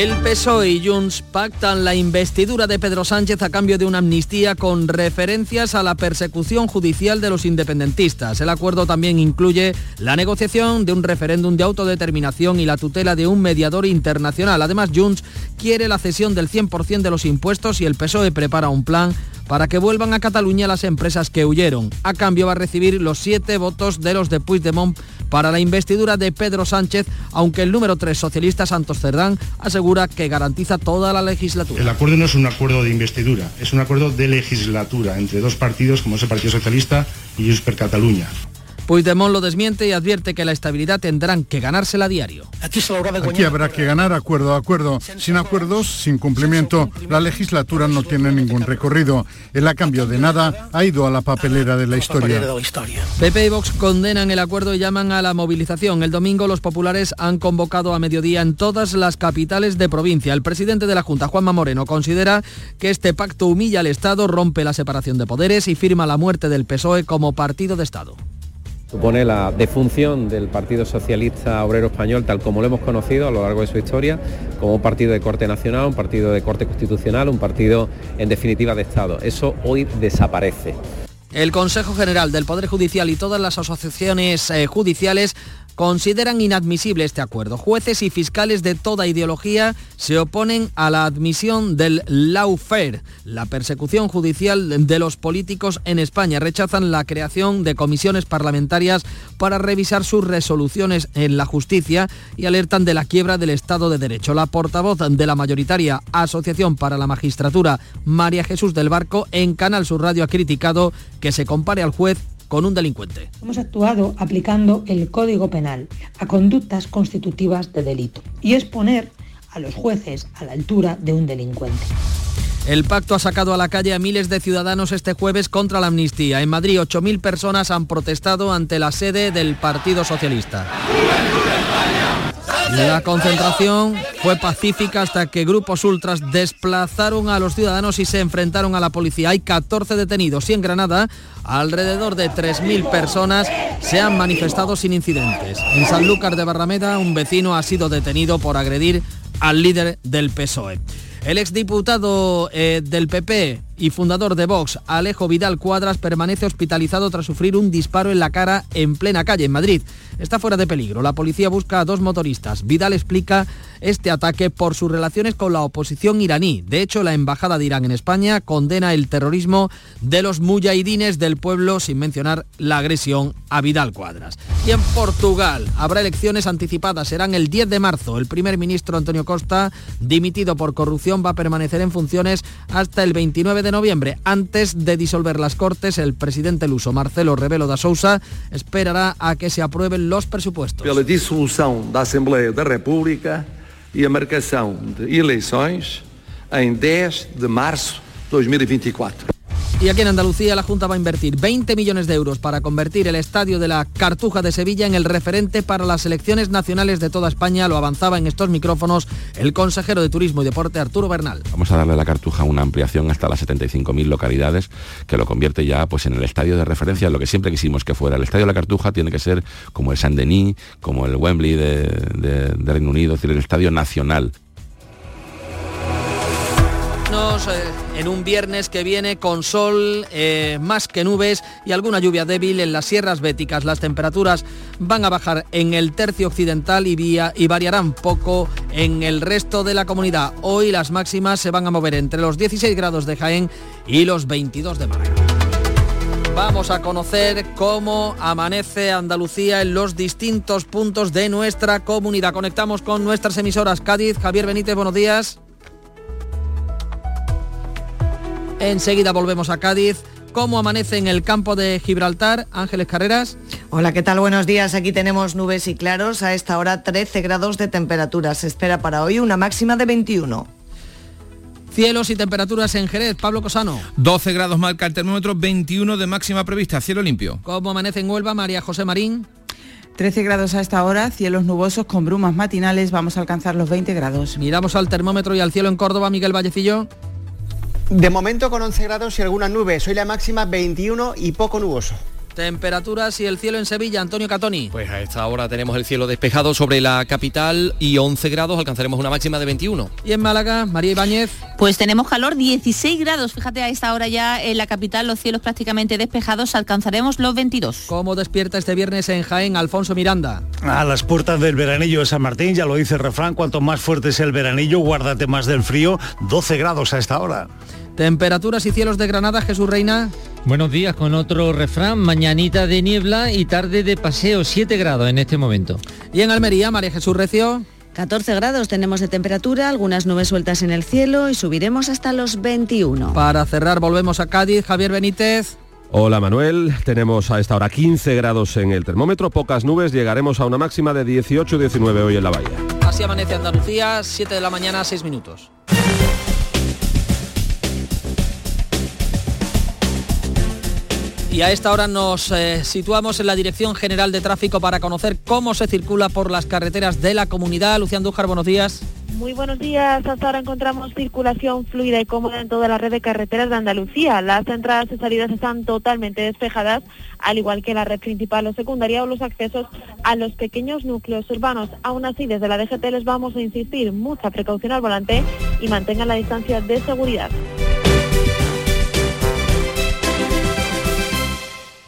El PSOE y Junts pactan la investidura de Pedro Sánchez a cambio de una amnistía con referencias a la persecución judicial de los independentistas. El acuerdo también incluye la negociación de un referéndum de autodeterminación y la tutela de un mediador internacional. Además, Junts quiere la cesión del 100% de los impuestos y el PSOE prepara un plan para que vuelvan a Cataluña las empresas que huyeron. A cambio va a recibir los siete votos de los de Puigdemont para la investidura de Pedro Sánchez, aunque el número 3 socialista Santos Cerdán asegura que garantiza toda la legislatura. El acuerdo no es un acuerdo de investidura, es un acuerdo de legislatura entre dos partidos como es el Partido Socialista y Junts per Cataluña. Puigdemont lo desmiente y advierte que la estabilidad tendrán que ganársela a diario. Aquí habrá que ganar acuerdo a acuerdo. Sin acuerdos, sin cumplimiento, la legislatura no tiene ningún recorrido. El a cambio de nada ha ido a la papelera de la historia. PP y Vox condenan el acuerdo y llaman a la movilización. El domingo los populares han convocado a mediodía en todas las capitales de provincia. El presidente de la Junta, Juanma Moreno, considera que este pacto humilla al Estado, rompe la separación de poderes y firma la muerte del PSOE como partido de Estado. Supone la defunción del Partido Socialista Obrero Español tal como lo hemos conocido a lo largo de su historia, como un partido de corte nacional, un partido de corte constitucional, un partido en definitiva de Estado. Eso hoy desaparece. El Consejo General del Poder Judicial y todas las asociaciones eh, judiciales consideran inadmisible este acuerdo. Jueces y fiscales de toda ideología se oponen a la admisión del lawfare, la persecución judicial de los políticos en España. Rechazan la creación de comisiones parlamentarias para revisar sus resoluciones en la justicia y alertan de la quiebra del Estado de Derecho. La portavoz de la mayoritaria Asociación para la Magistratura, María Jesús del Barco, en Canal Sur Radio ha criticado que se compare al juez con un delincuente. Hemos actuado aplicando el Código Penal a conductas constitutivas de delito y es poner a los jueces a la altura de un delincuente. El pacto ha sacado a la calle a miles de ciudadanos este jueves contra la amnistía. En Madrid, 8.000 personas han protestado ante la sede del Partido Socialista. La concentración fue pacífica hasta que grupos ultras desplazaron a los ciudadanos y se enfrentaron a la policía. Hay 14 detenidos y en Granada alrededor de 3.000 personas se han manifestado sin incidentes. En Sanlúcar de Barrameda un vecino ha sido detenido por agredir al líder del PSOE. El exdiputado eh, del PP y fundador de Vox, Alejo Vidal Cuadras, permanece hospitalizado tras sufrir un disparo en la cara en plena calle en Madrid. Está fuera de peligro. La policía busca a dos motoristas. Vidal explica este ataque por sus relaciones con la oposición iraní. De hecho, la Embajada de Irán en España condena el terrorismo de los mujahidines del pueblo sin mencionar la agresión a Vidal Cuadras. Y en Portugal habrá elecciones anticipadas. Serán el 10 de marzo. El primer ministro Antonio Costa, dimitido por corrupción, va a permanecer en funciones hasta el 29 de noviembre. Antes de disolver las Cortes, el presidente luso Marcelo Rebelo da Sousa esperará a que se aprueben los presupuestos. Pela dissolução da Assembleia da República e a marcação de eleições em 10 de março de 2024. Y aquí en Andalucía la Junta va a invertir 20 millones de euros para convertir el estadio de la Cartuja de Sevilla en el referente para las selecciones nacionales de toda España. Lo avanzaba en estos micrófonos el consejero de Turismo y Deporte Arturo Bernal. Vamos a darle a la Cartuja una ampliación hasta las 75.000 localidades que lo convierte ya pues en el estadio de referencia, lo que siempre quisimos que fuera. El estadio de la Cartuja tiene que ser como el Saint-Denis, como el Wembley de, de, de Reino Unido, es decir, el estadio nacional. En un viernes que viene con sol, eh, más que nubes y alguna lluvia débil en las sierras béticas. Las temperaturas van a bajar en el tercio occidental y, y variarán poco en el resto de la comunidad. Hoy las máximas se van a mover entre los 16 grados de Jaén y los 22 de Málaga. Vamos a conocer cómo amanece Andalucía en los distintos puntos de nuestra comunidad. Conectamos con nuestras emisoras Cádiz. Javier Benítez, buenos días. Enseguida volvemos a Cádiz. ¿Cómo amanece en el campo de Gibraltar? Ángeles Carreras. Hola, ¿qué tal? Buenos días. Aquí tenemos nubes y claros. A esta hora 13 grados de temperatura. Se espera para hoy una máxima de 21. Cielos y temperaturas en Jerez. Pablo Cosano. 12 grados marca el termómetro, 21 de máxima prevista. Cielo limpio. ¿Cómo amanece en Huelva? María José Marín. 13 grados a esta hora, cielos nubosos con brumas matinales, vamos a alcanzar los 20 grados. Miramos al termómetro y al cielo en Córdoba, Miguel Vallecillo. De momento con 11 grados y algunas nubes, hoy la máxima 21 y poco nuboso. Temperaturas y el cielo en Sevilla, Antonio Catoni. Pues a esta hora tenemos el cielo despejado sobre la capital y 11 grados, alcanzaremos una máxima de 21. ¿Y en Málaga, María Ibáñez? Pues tenemos calor, 16 grados. Fíjate, a esta hora ya en la capital los cielos prácticamente despejados, alcanzaremos los 22. ¿Cómo despierta este viernes en Jaén Alfonso Miranda? A las puertas del veranillo de San Martín, ya lo dice el refrán, cuanto más fuerte es el veranillo, guárdate más del frío, 12 grados a esta hora. Temperaturas y cielos de Granada, Jesús Reina. Buenos días con otro refrán, mañanita de niebla y tarde de paseo, 7 grados en este momento. Y en Almería, María Jesús Recio. 14 grados tenemos de temperatura, algunas nubes sueltas en el cielo y subiremos hasta los 21. Para cerrar volvemos a Cádiz, Javier Benítez. Hola Manuel, tenemos a esta hora 15 grados en el termómetro, pocas nubes, llegaremos a una máxima de 18-19 hoy en la bahía. Así amanece Andalucía, 7 de la mañana, 6 minutos. Y a esta hora nos eh, situamos en la Dirección General de Tráfico para conocer cómo se circula por las carreteras de la comunidad. Lucián Dújar, buenos días. Muy buenos días. Hasta ahora encontramos circulación fluida y cómoda en toda la red de carreteras de Andalucía. Las entradas y salidas están totalmente despejadas, al igual que la red principal o secundaria o los accesos a los pequeños núcleos urbanos. Aún así, desde la DGT les vamos a insistir mucha precaución al volante y mantengan la distancia de seguridad.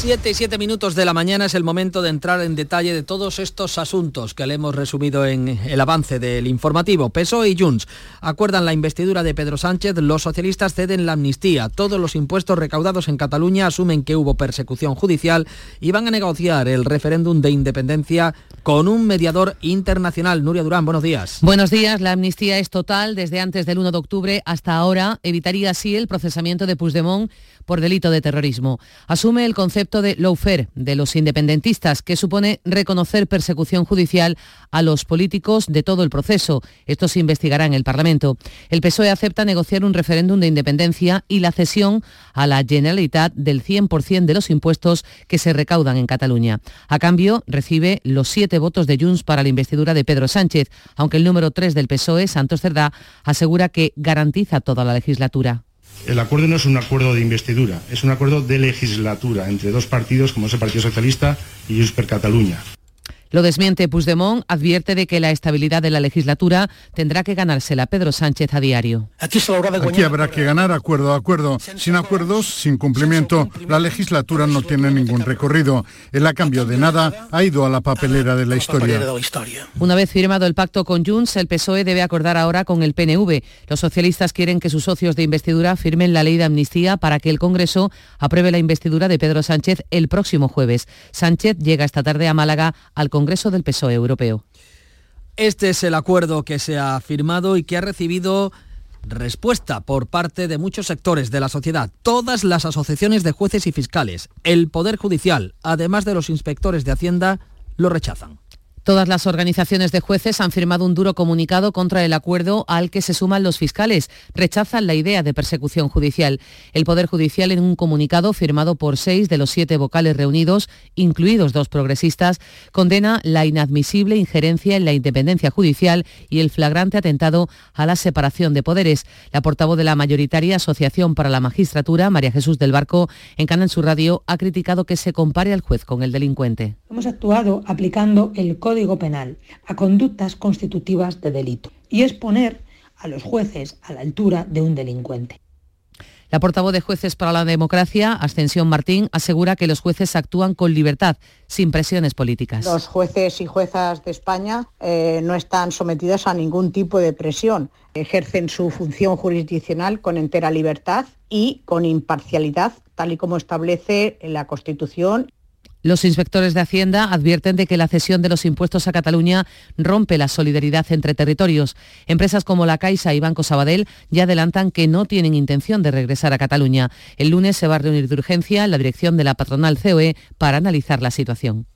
7 y 7 minutos de la mañana es el momento de entrar en detalle de todos estos asuntos que le hemos resumido en el avance del informativo. PSOE y Junts acuerdan la investidura de Pedro Sánchez, los socialistas ceden la amnistía, todos los impuestos recaudados en Cataluña asumen que hubo persecución judicial y van a negociar el referéndum de independencia con un mediador internacional. Nuria Durán, buenos días. Buenos días, la amnistía es total desde antes del 1 de octubre hasta ahora, evitaría así el procesamiento de Puigdemont por delito de terrorismo. Asume el concepto de lawfare de los independentistas, que supone reconocer persecución judicial a los políticos de todo el proceso. Esto se investigará en el Parlamento. El PSOE acepta negociar un referéndum de independencia y la cesión a la Generalitat del 100% de los impuestos que se recaudan en Cataluña. A cambio, recibe los siete votos de Junts para la investidura de Pedro Sánchez, aunque el número 3 del PSOE, Santos Cerdá, asegura que garantiza toda la legislatura. El acuerdo no es un acuerdo de investidura, es un acuerdo de legislatura entre dos partidos como es el Partido Socialista y Junts per Catalunya. Lo desmiente Puigdemont, advierte de que la estabilidad de la legislatura tendrá que ganársela Pedro Sánchez a diario. Aquí, habrá que ganar acuerdo a acuerdo. Sin acuerdos, sin cumplimiento, la legislatura no tiene ningún recorrido. El a cambio de nada ha ido a la papelera de la historia. Una vez firmado el pacto con Junts, el PSOE debe acordar ahora con el PNV. Los socialistas quieren que sus socios de investidura firmen la ley de amnistía para que el Congreso apruebe la investidura de Pedro Sánchez el próximo jueves. Sánchez llega esta tarde a Málaga al Congreso Congreso del PSOE Europeo. Este es el acuerdo que se ha firmado y que ha recibido respuesta por parte de muchos sectores de la sociedad, todas las asociaciones de jueces y fiscales, el Poder Judicial, además de los inspectores de Hacienda, lo rechazan. Todas las organizaciones de jueces han firmado un duro comunicado contra el acuerdo al que se suman los fiscales. Rechazan la idea de persecución judicial. El Poder Judicial, en un comunicado firmado por seis de los siete vocales reunidos, incluidos dos progresistas, condena la inadmisible injerencia en la independencia judicial y el flagrante atentado a la separación de poderes. La portavoz de la mayoritaria Asociación para la Magistratura, María Jesús del Barco, en Canal Sur Radio, ha criticado que se compare al juez con el delincuente. Hemos actuado aplicando el Código Código Penal a conductas constitutivas de delito y es poner a los jueces a la altura de un delincuente. La portavoz de Jueces para la Democracia, Ascensión Martín, asegura que los jueces actúan con libertad, sin presiones políticas. Los jueces y juezas de España eh, no están sometidos a ningún tipo de presión. Ejercen su función jurisdiccional con entera libertad y con imparcialidad, tal y como establece la Constitución los inspectores de Hacienda advierten de que la cesión de los impuestos a Cataluña rompe la solidaridad entre territorios. Empresas como la Caixa y Banco Sabadell ya adelantan que no tienen intención de regresar a Cataluña. El lunes se va a reunir de urgencia la dirección de la patronal COE para analizar la situación.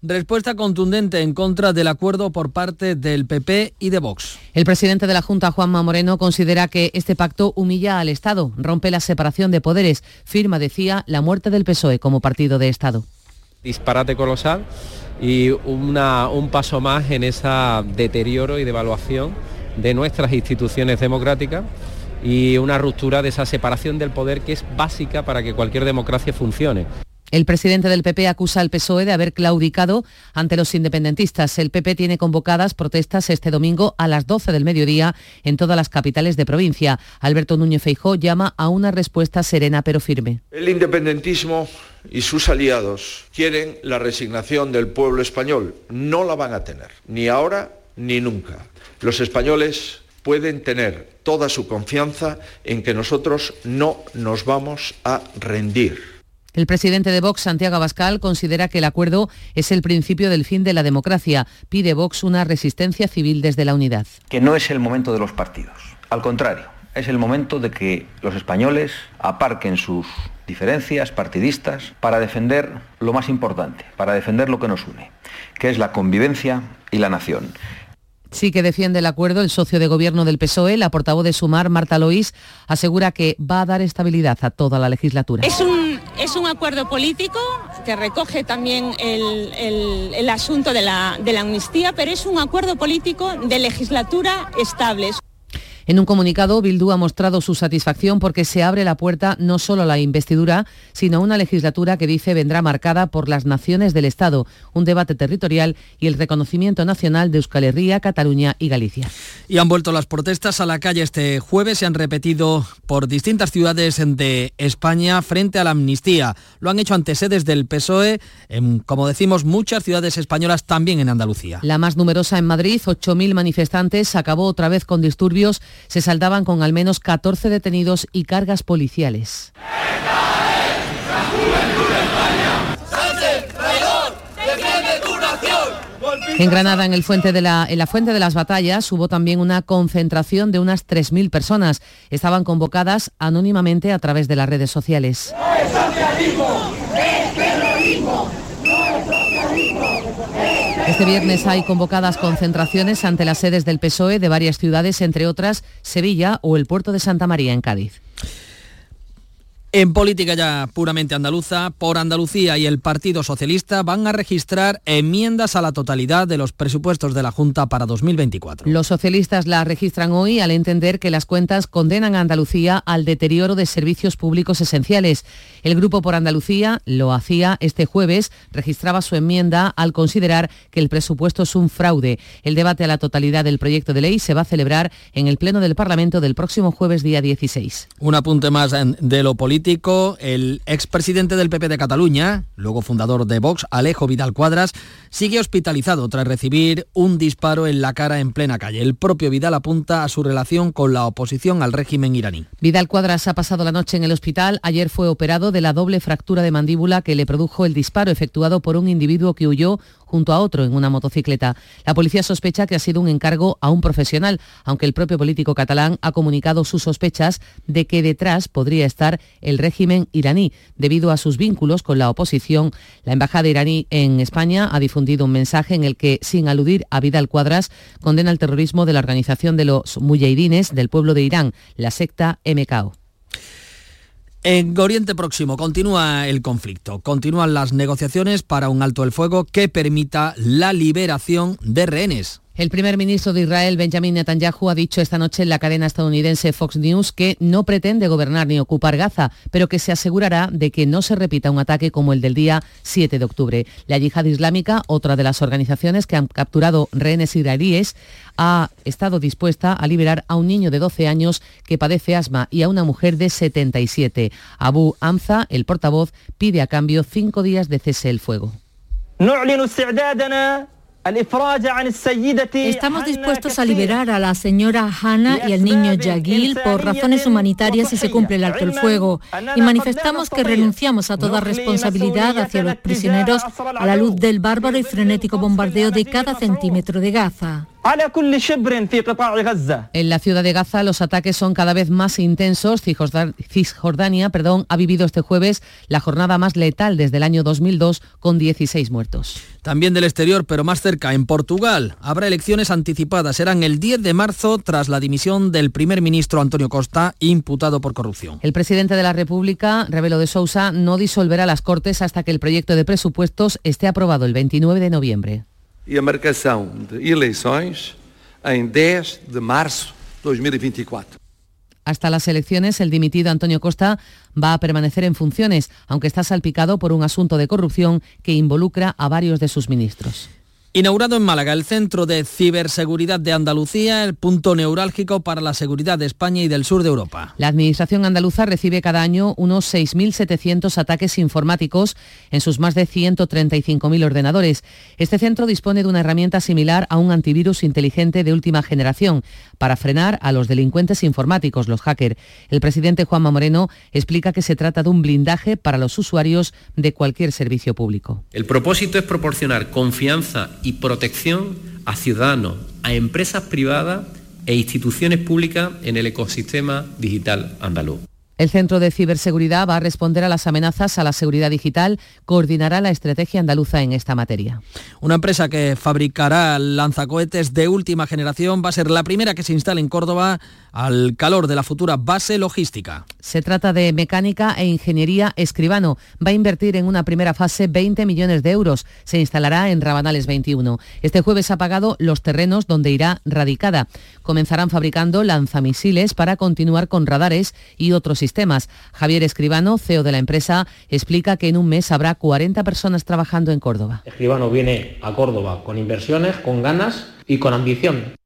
Respuesta contundente en contra del acuerdo por parte del PP y de Vox. El presidente de la Junta, Juanma Moreno, considera que este pacto humilla al Estado, rompe la separación de poderes, firma, decía, la muerte del PSOE como partido de Estado disparate colosal y un paso más en ese deterioro y devaluación de nuestras instituciones democráticas y una ruptura de esa separación del poder que es básica para que cualquier democracia funcione. El presidente del PP acusa al PSOE de haber claudicado ante los independentistas. El PP tiene convocadas protestas este domingo a las 12 del mediodía en todas las capitales de provincia. Alberto Núñez Feijó llama a una respuesta serena pero firme. El independentismo y sus aliados quieren la resignación del pueblo español. No la van a tener, ni ahora ni nunca. Los españoles pueden tener toda su confianza en que nosotros no nos vamos a rendir. El presidente de Vox, Santiago Abascal, considera que el acuerdo es el principio del fin de la democracia. Pide Vox una resistencia civil desde la unidad. Que no es el momento de los partidos. Al contrario, es el momento de que los españoles aparquen sus diferencias partidistas para defender lo más importante, para defender lo que nos une, que es la convivencia y la nación. Sí que defiende el acuerdo el socio de gobierno del PSOE, la portavoz de Sumar, Marta Loís, asegura que va a dar estabilidad a toda la legislatura. Es un, es un acuerdo político que recoge también el, asunto de la, de la amnistía, pero es un acuerdo político de legislatura estable. En un comunicado, Bildu ha mostrado su satisfacción porque se abre la puerta no solo a la investidura, sino a una legislatura que dice vendrá marcada por las naciones del Estado, un debate territorial y el reconocimiento nacional de Euskal Herria, Cataluña y Galicia. Y han vuelto las protestas a la calle este jueves, se han repetido por distintas ciudades de España frente a la amnistía. Lo han hecho ante sedes del PSOE, en, como decimos, muchas ciudades españolas también en Andalucía. La más numerosa en Madrid, 8.000 manifestantes, acabó otra vez con disturbios se saldaban con al menos 14 detenidos y cargas policiales. En Granada, en, el fuente de la, en la Fuente de las Batallas, hubo también una concentración de unas 3.000 personas. Estaban convocadas anónimamente a través de las redes sociales. Este viernes hay convocadas concentraciones ante las sedes del PSOE de varias ciudades, entre otras Sevilla o el puerto de Santa María en Cádiz. En política ya puramente andaluza, por Andalucía y el Partido Socialista van a registrar enmiendas a la totalidad de los presupuestos de la Junta para 2024. Los socialistas la registran hoy al entender que las cuentas condenan a Andalucía al deterioro de servicios públicos esenciales. El Grupo por Andalucía lo hacía este jueves, registraba su enmienda al considerar que el presupuesto es un fraude. El debate a la totalidad del proyecto de ley se va a celebrar en el Pleno del Parlamento del próximo jueves día 16. Un apunte más de lo político el expresidente del PP de Cataluña, luego fundador de Vox, Alejo Vidal Cuadras, sigue hospitalizado tras recibir un disparo en la cara en plena calle. El propio Vidal apunta a su relación con la oposición al régimen iraní. Vidal Cuadras ha pasado la noche en el hospital. Ayer fue operado de la doble fractura de mandíbula que le produjo el disparo efectuado por un individuo que huyó junto a otro en una motocicleta. La policía sospecha que ha sido un encargo a un profesional, aunque el propio político catalán ha comunicado sus sospechas de que detrás podría estar régimen iraní, debido a sus vínculos con la oposición. La embajada iraní en España ha difundido un mensaje en el que, sin aludir a Vidal Cuadras, condena el terrorismo de la organización de los mujahidines del pueblo de Irán, la secta MKO. En Oriente Próximo continúa el conflicto, continúan las negociaciones para un alto el fuego que permita la liberación de rehenes. El primer ministro de Israel, Benjamin Netanyahu, ha dicho esta noche en la cadena estadounidense Fox News que no pretende gobernar ni ocupar Gaza, pero que se asegurará de que no se repita un ataque como el del día 7 de octubre. La yihad islámica, otra de las organizaciones que han capturado rehenes israelíes, ha estado dispuesta a liberar a un niño de 12 años que padece asma y a una mujer de 77. Abu Amza, el portavoz, pide a cambio cinco días de cese el fuego. Estamos dispuestos a liberar a la señora Hanna y al niño Yagil por razones humanitarias si se cumple el alto el fuego. y manifestamos que renunciamos a toda responsabilidad hacia los prisioneros a la luz del bárbaro y frenético bombardeo de cada centímetro de Gaza. En la ciudad de Gaza los ataques son cada vez más intensos. Cisjordania perdón, ha vivido este jueves la jornada más letal desde el año 2002 con 16 muertos. También del exterior, pero más cerca, en Portugal, habrá elecciones anticipadas. Serán el 10 de marzo tras la dimisión del primer ministro Antonio Costa, imputado por corrupción. El presidente de la República, Rebelo de Sousa, no disolverá las Cortes hasta que el proyecto de presupuestos esté aprobado el 29 de noviembre. e a marcação de eleições em 10 de março de 2024. Hasta las elecciones, el dimitido Antonio Costa va a permanecer en funciones, aunque está salpicado por un asunto de corrupción que involucra a varios de sus ministros. Inaugurado en Málaga el Centro de Ciberseguridad de Andalucía, el punto neurálgico para la seguridad de España y del sur de Europa. La Administración andaluza recibe cada año unos 6.700 ataques informáticos en sus más de 135.000 ordenadores. Este centro dispone de una herramienta similar a un antivirus inteligente de última generación para frenar a los delincuentes informáticos, los hackers. El presidente Juanma Moreno explica que se trata de un blindaje para los usuarios de cualquier servicio público. El propósito es proporcionar confianza y protección a ciudadanos, a empresas privadas e instituciones públicas en el ecosistema digital andaluz. El Centro de Ciberseguridad va a responder a las amenazas a la seguridad digital, coordinará la estrategia andaluza en esta materia. Una empresa que fabricará lanzacohetes de última generación va a ser la primera que se instale en Córdoba al calor de la futura base logística. Se trata de mecánica e ingeniería escribano. Va a invertir en una primera fase 20 millones de euros. Se instalará en Rabanales 21. Este jueves ha pagado los terrenos donde irá radicada. Comenzarán fabricando lanzamisiles para continuar con radares y otros sistemas. Javier Escribano, CEO de la empresa, explica que en un mes habrá 40 personas trabajando en Córdoba. Escribano viene a Córdoba con inversiones, con ganas y con ambición.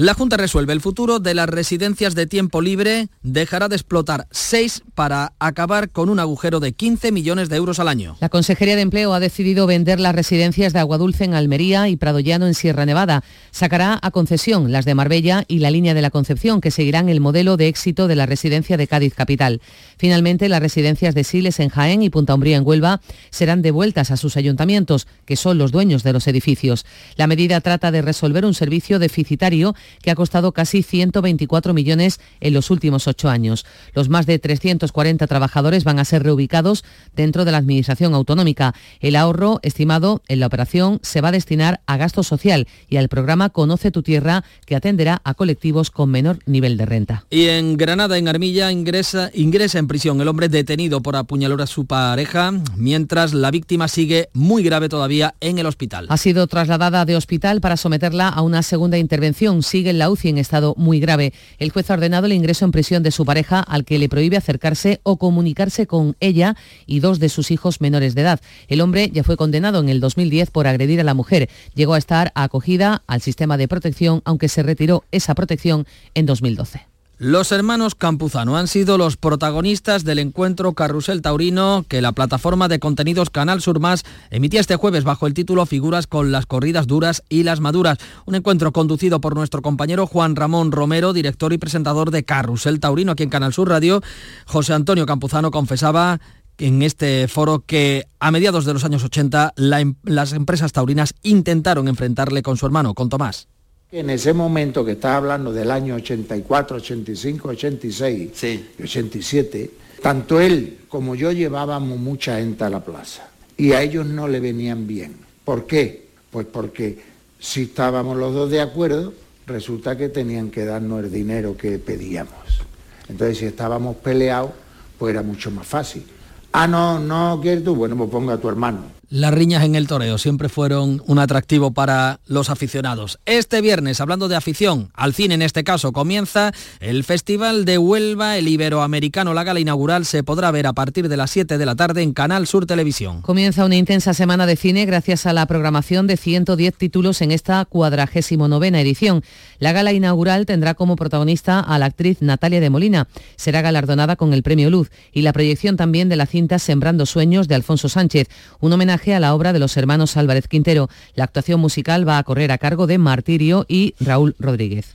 La Junta resuelve el futuro de las residencias de tiempo libre, dejará de explotar seis para acabar con un agujero de 15 millones de euros al año. La Consejería de Empleo ha decidido vender las residencias de Aguadulce en Almería y Pradollano en Sierra Nevada. Sacará a concesión las de Marbella y la línea de la Concepción, que seguirán el modelo de éxito de la residencia de Cádiz Capital. Finalmente, las residencias de Siles en Jaén y Punta Umbría en Huelva serán devueltas a sus ayuntamientos, que son los dueños de los edificios. La medida trata de resolver un servicio deficitario que ha costado casi 124 millones en los últimos ocho años. Los más de 340 trabajadores van a ser reubicados dentro de la Administración Autonómica. El ahorro estimado en la operación se va a destinar a gasto social y al programa Conoce tu Tierra, que atenderá a colectivos con menor nivel de renta. Y en Granada, en Armilla, ingresa, ingresa en prisión el hombre detenido por apuñalar a su pareja, mientras la víctima sigue muy grave todavía en el hospital. Ha sido trasladada de hospital para someterla a una segunda intervención. Sigue en la UCI en estado muy grave. El juez ha ordenado el ingreso en prisión de su pareja, al que le prohíbe acercarse o comunicarse con ella y dos de sus hijos menores de edad. El hombre ya fue condenado en el 2010 por agredir a la mujer. Llegó a estar acogida al sistema de protección, aunque se retiró esa protección en 2012. Los hermanos Campuzano han sido los protagonistas del encuentro Carrusel Taurino que la plataforma de contenidos Canal Sur Más emitía este jueves bajo el título Figuras con las corridas duras y las maduras. Un encuentro conducido por nuestro compañero Juan Ramón Romero, director y presentador de Carrusel Taurino aquí en Canal Sur Radio. José Antonio Campuzano confesaba en este foro que a mediados de los años 80 la, las empresas taurinas intentaron enfrentarle con su hermano, con Tomás. En ese momento que estás hablando del año 84, 85, 86 y 87, tanto él como yo llevábamos mucha gente a la plaza y a ellos no le venían bien. ¿Por qué? Pues porque si estábamos los dos de acuerdo, resulta que tenían que darnos el dinero que pedíamos. Entonces si estábamos peleados, pues era mucho más fácil. Ah, no, no quieres tú, bueno, pues ponga a tu hermano. Las riñas en el toreo siempre fueron un atractivo para los aficionados. Este viernes, hablando de afición, al cine en este caso, comienza el Festival de Huelva, el Iberoamericano. La gala inaugural se podrá ver a partir de las 7 de la tarde en Canal Sur Televisión. Comienza una intensa semana de cine gracias a la programación de 110 títulos en esta cuadragésimo novena edición. La gala inaugural tendrá como protagonista a la actriz Natalia de Molina. Será galardonada con el Premio Luz y la proyección también de la cinta Sembrando Sueños de Alfonso Sánchez, un homenaje a la obra de los hermanos Álvarez Quintero. La actuación musical va a correr a cargo de Martirio y Raúl Rodríguez.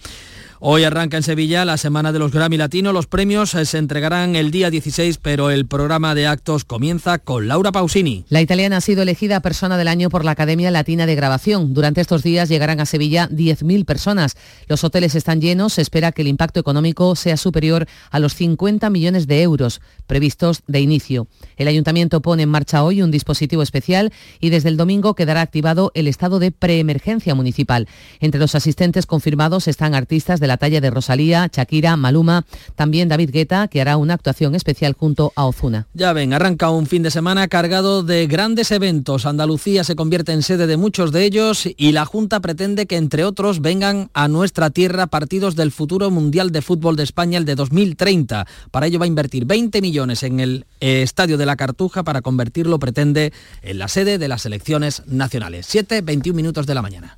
Hoy arranca en Sevilla la semana de los Grammy Latino. Los premios eh, se entregarán el día 16, pero el programa de actos comienza con Laura Pausini. La italiana ha sido elegida persona del año por la Academia Latina de Grabación. Durante estos días llegarán a Sevilla 10.000 personas. Los hoteles están llenos. Se espera que el impacto económico sea superior a los 50 millones de euros previstos de inicio. El ayuntamiento pone en marcha hoy un dispositivo especial y desde el domingo quedará activado el estado de preemergencia municipal. Entre los asistentes confirmados están artistas de la talla de Rosalía, Shakira, Maluma, también David Guetta, que hará una actuación especial junto a Ozuna. Ya ven, arranca un fin de semana cargado de grandes eventos. Andalucía se convierte en sede de muchos de ellos y la Junta pretende que, entre otros, vengan a nuestra tierra partidos del futuro Mundial de Fútbol de España, el de 2030. Para ello va a invertir 20 millones en el eh, Estadio de la Cartuja para convertirlo, pretende, en la sede de las elecciones nacionales. 7, 21 minutos de la mañana.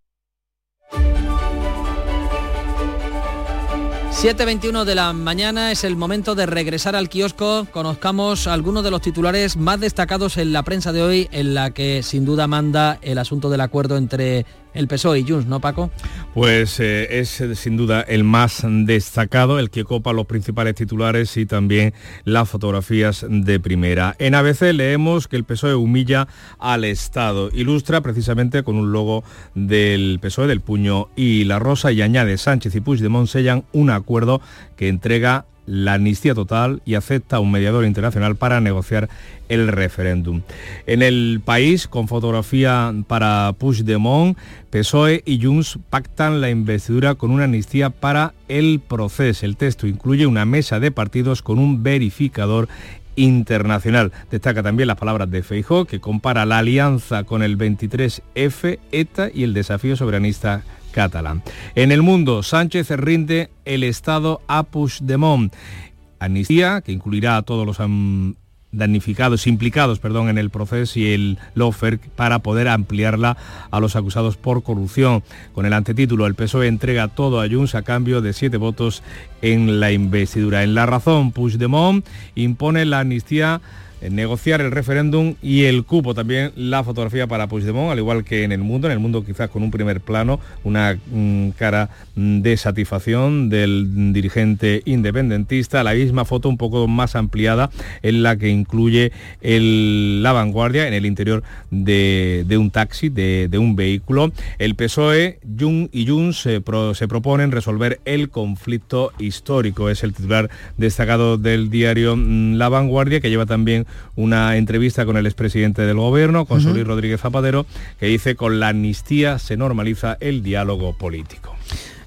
7.21 de la mañana es el momento de regresar al kiosco. Conozcamos algunos de los titulares más destacados en la prensa de hoy, en la que sin duda manda el asunto del acuerdo entre el PSOE y Junts, ¿no, Paco? Pues eh, es eh, sin duda el más destacado, el que copa los principales titulares y también las fotografías de primera. En ABC leemos que el PSOE humilla al Estado. Ilustra precisamente con un logo del PSOE, del puño y la rosa, y añade Sánchez y Puigdemont sellan un acuerdo que entrega la amnistía total y acepta un mediador internacional para negociar el referéndum. En el país, con fotografía para Puigdemont, PSOE y Junts pactan la investidura con una amnistía para el proceso. El texto incluye una mesa de partidos con un verificador internacional. Destaca también las palabras de Feijó, que compara la alianza con el 23F, ETA y el desafío soberanista catalán. En el mundo, Sánchez rinde el Estado a Puigdemont. Amnistía, que incluirá a todos los damnificados, implicados perdón, en el proceso y el lofer para poder ampliarla a los acusados por corrupción. Con el antetítulo, el PSOE entrega todo a Junts a cambio de siete votos en la investidura. En la razón, Puigdemont impone la amnistía negociar el referéndum y el cupo. También la fotografía para Puigdemont, al igual que en el mundo, en el mundo quizás con un primer plano, una mm, cara mm, de satisfacción del dirigente independentista, la misma foto un poco más ampliada en la que incluye la vanguardia en el interior de, un taxi, de, un vehículo. El PSOE Jun y Junts se, se proponen resolver el conflicto histórico, es el titular destacado del diario mm, La Vanguardia, que lleva también una entrevista con el expresidente del gobierno, con uh Rodríguez Zapatero, que dice con la amnistía se normaliza el diálogo político.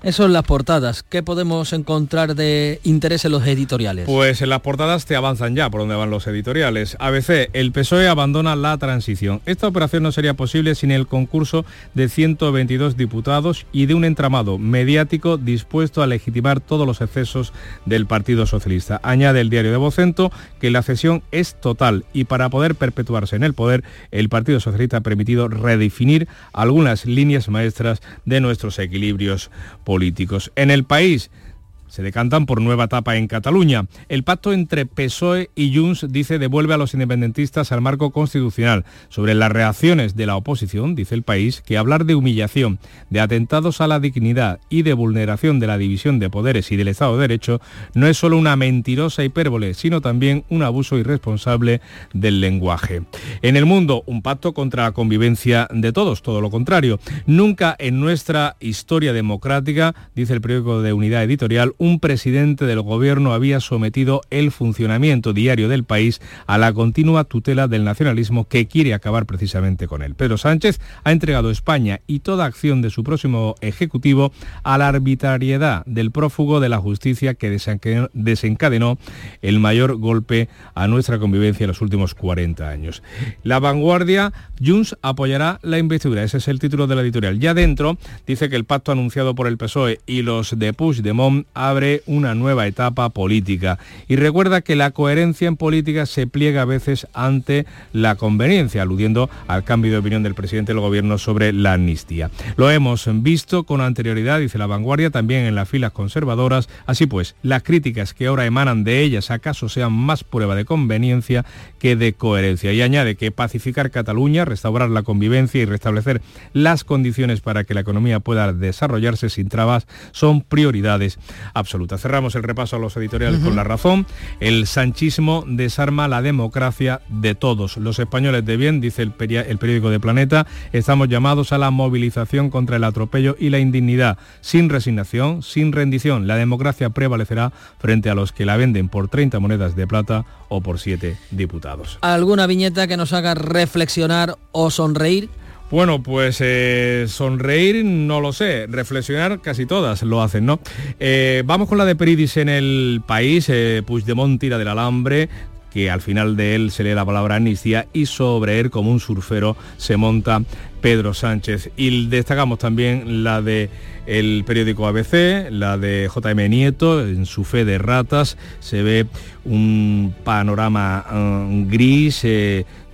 Eso en las portadas. ¿Qué podemos encontrar de interés en los editoriales? Pues en las portadas te avanzan ya por donde van los editoriales. ABC, el PSOE abandona la transición. Esta operación no sería posible sin el concurso de 122 diputados y de un entramado mediático dispuesto a legitimar todos los excesos del Partido Socialista. Añade el diario de Vocento que la cesión es total y para poder perpetuarse en el poder, el Partido Socialista ha permitido redefinir algunas líneas maestras de nuestros equilibrios políticos políticos. En el país se decantan por nueva etapa en Cataluña. El pacto entre PSOE y Junts dice devuelve a los independentistas al marco constitucional. Sobre las reacciones de la oposición, dice el país, que hablar de humillación, de atentados a la dignidad y de vulneración de la división de poderes y del Estado de Derecho no es solo una mentirosa hipérbole, sino también un abuso irresponsable del lenguaje. En el mundo, un pacto contra la convivencia de todos, todo lo contrario. Nunca en nuestra historia democrática, dice el periódico de Unidad Editorial, un presidente del gobierno había sometido el funcionamiento diario del país a la continua tutela del nacionalismo que quiere acabar precisamente con él. Pedro Sánchez ha entregado España y toda acción de su próximo ejecutivo a la arbitrariedad del prófugo de la justicia que desencadenó el mayor golpe a nuestra convivencia en los últimos 40 años. La vanguardia, Junts apoyará la investidura, ese es el título de la editorial. Ya dentro dice que el pacto anunciado por el PSOE y los de Puigdemont abre una nueva etapa política y recuerda que la coherencia en política se pliega a veces ante la conveniencia, aludiendo al cambio de opinión del presidente del gobierno sobre la amnistía. Lo hemos visto con anterioridad, dice la vanguardia, también en las filas conservadoras. Así pues, las críticas que ahora emanan de ellas acaso sean más prueba de conveniencia que de coherencia. Y añade que pacificar Cataluña, restaurar la convivencia y restablecer las condiciones para que la economía pueda desarrollarse sin trabas son prioridades absoluta. Cerramos el repaso a los editoriales con la razón. El sanchismo desarma la democracia de todos. Los españoles de bien, dice el, el periódico de Planeta, estamos llamados a la movilización contra el atropello y la indignidad. Sin resignación, sin rendición, la democracia prevalecerá frente a los que la venden por 30 monedas de plata o por 7 diputados. ¿Alguna viñeta que nos haga reflexionar o sonreír? Bueno, pues eh, sonreír no lo sé, reflexionar casi todas lo hacen, ¿no? Eh, vamos con la de Peridis en el país, eh, Puigdemont tira del alambre, que al final de él se lee la palabra amnistía y sobre él como un surfero se monta Pedro Sánchez. Y destacamos también la de el periódico ABC, la de JM Nieto, en su fe de ratas, se ve un panorama gris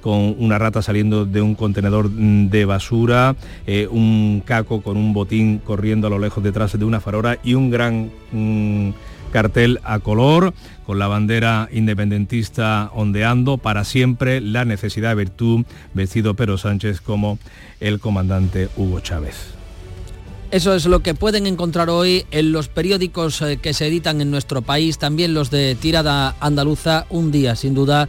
con una rata saliendo de un contenedor de basura, eh, un caco con un botín corriendo a lo lejos detrás de una farora y un gran mm, cartel a color con la bandera independentista ondeando para siempre la necesidad de virtud, vestido Pedro Sánchez como el comandante Hugo Chávez. Eso es lo que pueden encontrar hoy en los periódicos eh, que se editan en nuestro país, también los de tirada andaluza, un día sin duda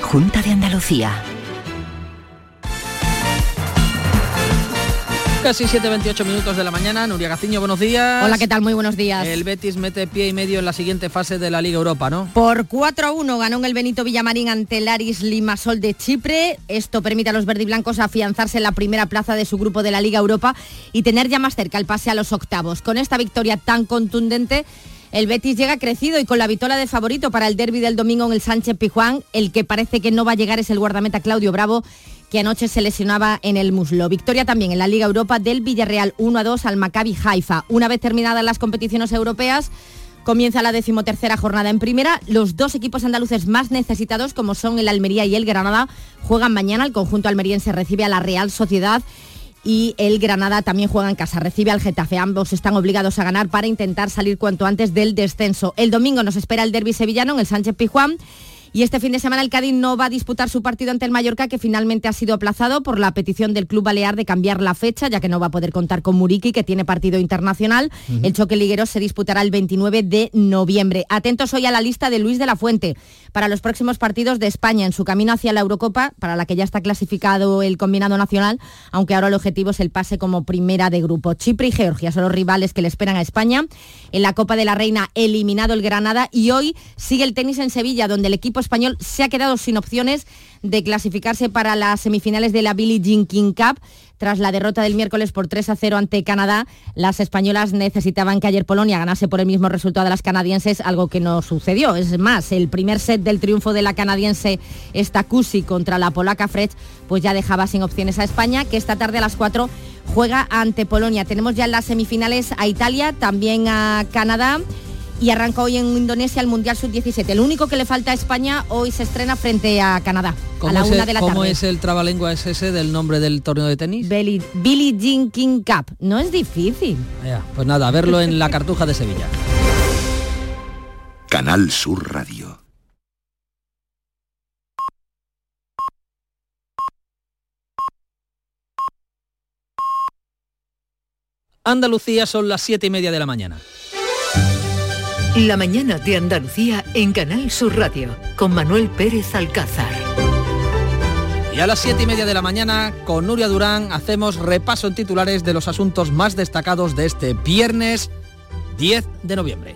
Junta de Andalucía. Casi 7.28 minutos de la mañana. Nuria Gaciño, buenos días. Hola, ¿qué tal? Muy buenos días. El Betis mete pie y medio en la siguiente fase de la Liga Europa, ¿no? Por 4 a 1 ganó en el Benito Villamarín ante el Aris Limasol de Chipre. Esto permite a los verdiblancos afianzarse en la primera plaza de su grupo de la Liga Europa y tener ya más cerca el pase a los octavos. Con esta victoria tan contundente, el Betis llega crecido y con la vitola de favorito para el derby del domingo en el Sánchez Pijuán. El que parece que no va a llegar es el guardameta Claudio Bravo que anoche se lesionaba en el muslo. Victoria también en la Liga Europa del Villarreal 1 a 2 al Maccabi Haifa. Una vez terminadas las competiciones europeas, Comienza la decimotercera jornada en primera. Los dos equipos andaluces más necesitados, como son el Almería y el Granada, juegan mañana. El conjunto almeriense recibe a la Real Sociedad y el Granada también juega en casa, recibe al Getafe. Ambos están obligados a ganar para intentar salir cuanto antes del descenso. El domingo nos espera el derby sevillano en el Sánchez Pijuán. Y este fin de semana el Cádiz no va a disputar su partido ante el Mallorca, que finalmente ha sido aplazado por la petición del Club Balear de cambiar la fecha, ya que no va a poder contar con Muriqui, que tiene partido internacional. El choque liguero se disputará el 29 de noviembre. Atentos hoy a la lista de Luis de la Fuente para los próximos partidos de España en su camino hacia la Eurocopa, para la que ya está clasificado el combinado nacional, aunque ahora el objetivo es el pase como primera de grupo. Chipre y Georgia son los rivales que le esperan a España. En la Copa de la Reina eliminado el Granada y hoy sigue el tenis en Sevilla, donde el equipo español se ha quedado sin opciones de clasificarse para las semifinales de la Billie Jean King Cup Tras la derrota del miércoles por 3 a 0 ante Canadá, las españolas necesitaban que ayer Polonia ganase por el mismo resultado de las canadienses, algo que no sucedió. Es más, el primer set del triunfo de la canadiense Stacusi contra la polaca Fred, pues ya dejaba sin opciones a España, que esta tarde a las 4 juega ante Polonia. Tenemos ya en las semifinales a Italia, también a Canadá y arranca hoy en Indonesia el Mundial Sub-17. El único que le falta a España hoy se estrena frente a Canadá a la una de la ¿Cómo tarde. es el trabalengua ese del nombre del torneo de tenis? Billie, Billie Jean King Cup. No es difícil. Ya, pues nada, a verlo en la Cartuja de Sevilla. Canal Sur Radio. Andalucía son las siete y media de la mañana. La mañana de Andalucía en Canal Sur Radio con Manuel Pérez Alcázar. Y a las siete y media de la mañana, con Nuria Durán, hacemos repaso en titulares de los asuntos más destacados de este viernes 10 de noviembre.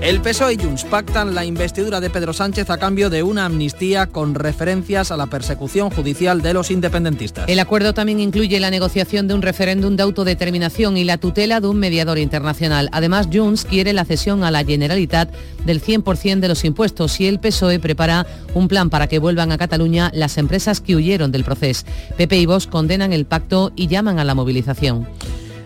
El PSOE y Junts pactan la investidura de Pedro Sánchez a cambio de una amnistía con referencias a la persecución judicial de los independentistas. El acuerdo también incluye la negociación de un referéndum de autodeterminación y la tutela de un mediador internacional. Además, Junts quiere la cesión a la Generalitat del 100% de los impuestos y el PSOE prepara un plan para que vuelvan a Cataluña las empresas que huyeron del proceso. PP y Vox condenan el pacto y llaman a la movilización.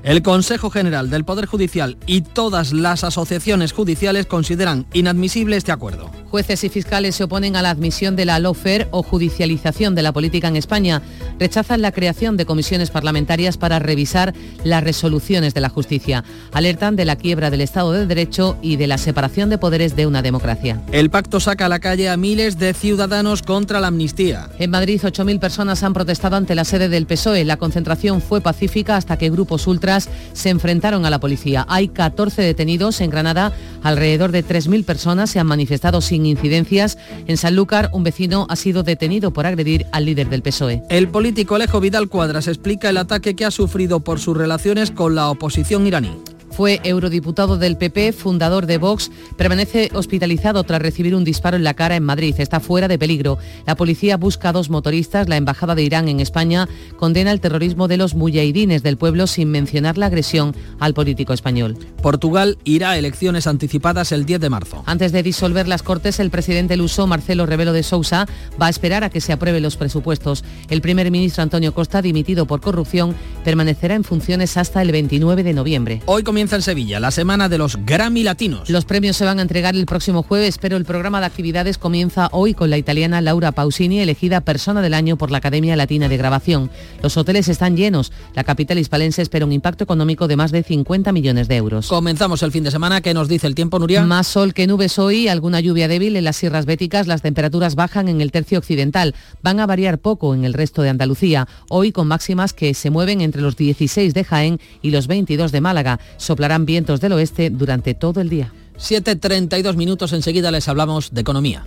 El Consejo General del Poder Judicial y todas las asociaciones judiciales consideran inadmisible este acuerdo. Jueces y fiscales se oponen a la admisión de la lawfare o judicialización de la política en España. Rechazan la creación de comisiones parlamentarias para revisar las resoluciones de la justicia. Alertan de la quiebra del Estado de Derecho y de la separación de poderes de una democracia. El pacto saca a la calle a miles de ciudadanos contra la amnistía. En Madrid, 8.000 personas han protestado ante la sede del PSOE. La concentración fue pacífica hasta que grupos se enfrentaron a la policía. Hay 14 detenidos en Granada, alrededor de 3.000 personas se han manifestado sin incidencias. En Sanlúcar, un vecino ha sido detenido por agredir al líder del PSOE. El político Alejo Vidal Cuadras explica el ataque que ha sufrido por sus relaciones con la oposición iraní fue eurodiputado del PP, fundador de Vox, permanece hospitalizado tras recibir un disparo en la cara en Madrid. Está fuera de peligro. La policía busca a dos motoristas. La Embajada de Irán en España condena el terrorismo de los muyahidines del pueblo sin mencionar la agresión al político español. Portugal irá a elecciones anticipadas el 10 de marzo. Antes de disolver las Cortes, el presidente luso, Marcelo Rebelo de Sousa, va a esperar a que se aprueben los presupuestos. El primer ministro Antonio Costa, dimitido por corrupción, permanecerá en funciones hasta el 29 de noviembre. Hoy comienza en Sevilla, la semana de los Grammy Latinos. Los premios se van a entregar el próximo jueves, pero el programa de actividades comienza hoy con la italiana Laura Pausini, elegida persona del año por la Academia Latina de Grabación. Los hoteles están llenos. La capital hispalense espera un impacto económico de más de 50 millones de euros. Comenzamos el fin de semana. ¿Qué nos dice el tiempo, Nuria? Más sol que nubes hoy, alguna lluvia débil en las sierras béticas. Las temperaturas bajan en el tercio occidental. Van a variar poco en el resto de Andalucía. Hoy con máximas que se mueven entre los 16 de Jaén y los 22 de Málaga soplarán vientos del oeste durante todo el día. 7.32 minutos, enseguida les hablamos de economía.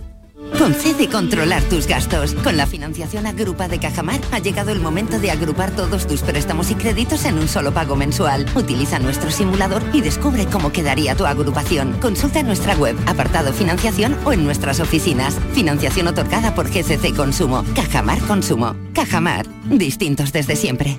Concede controlar tus gastos. Con la financiación Agrupa de Cajamar ha llegado el momento de agrupar todos tus préstamos y créditos en un solo pago mensual. Utiliza nuestro simulador y descubre cómo quedaría tu agrupación. Consulta nuestra web, apartado financiación o en nuestras oficinas. Financiación otorgada por GCC Consumo. Cajamar Consumo. Cajamar. Distintos desde siempre.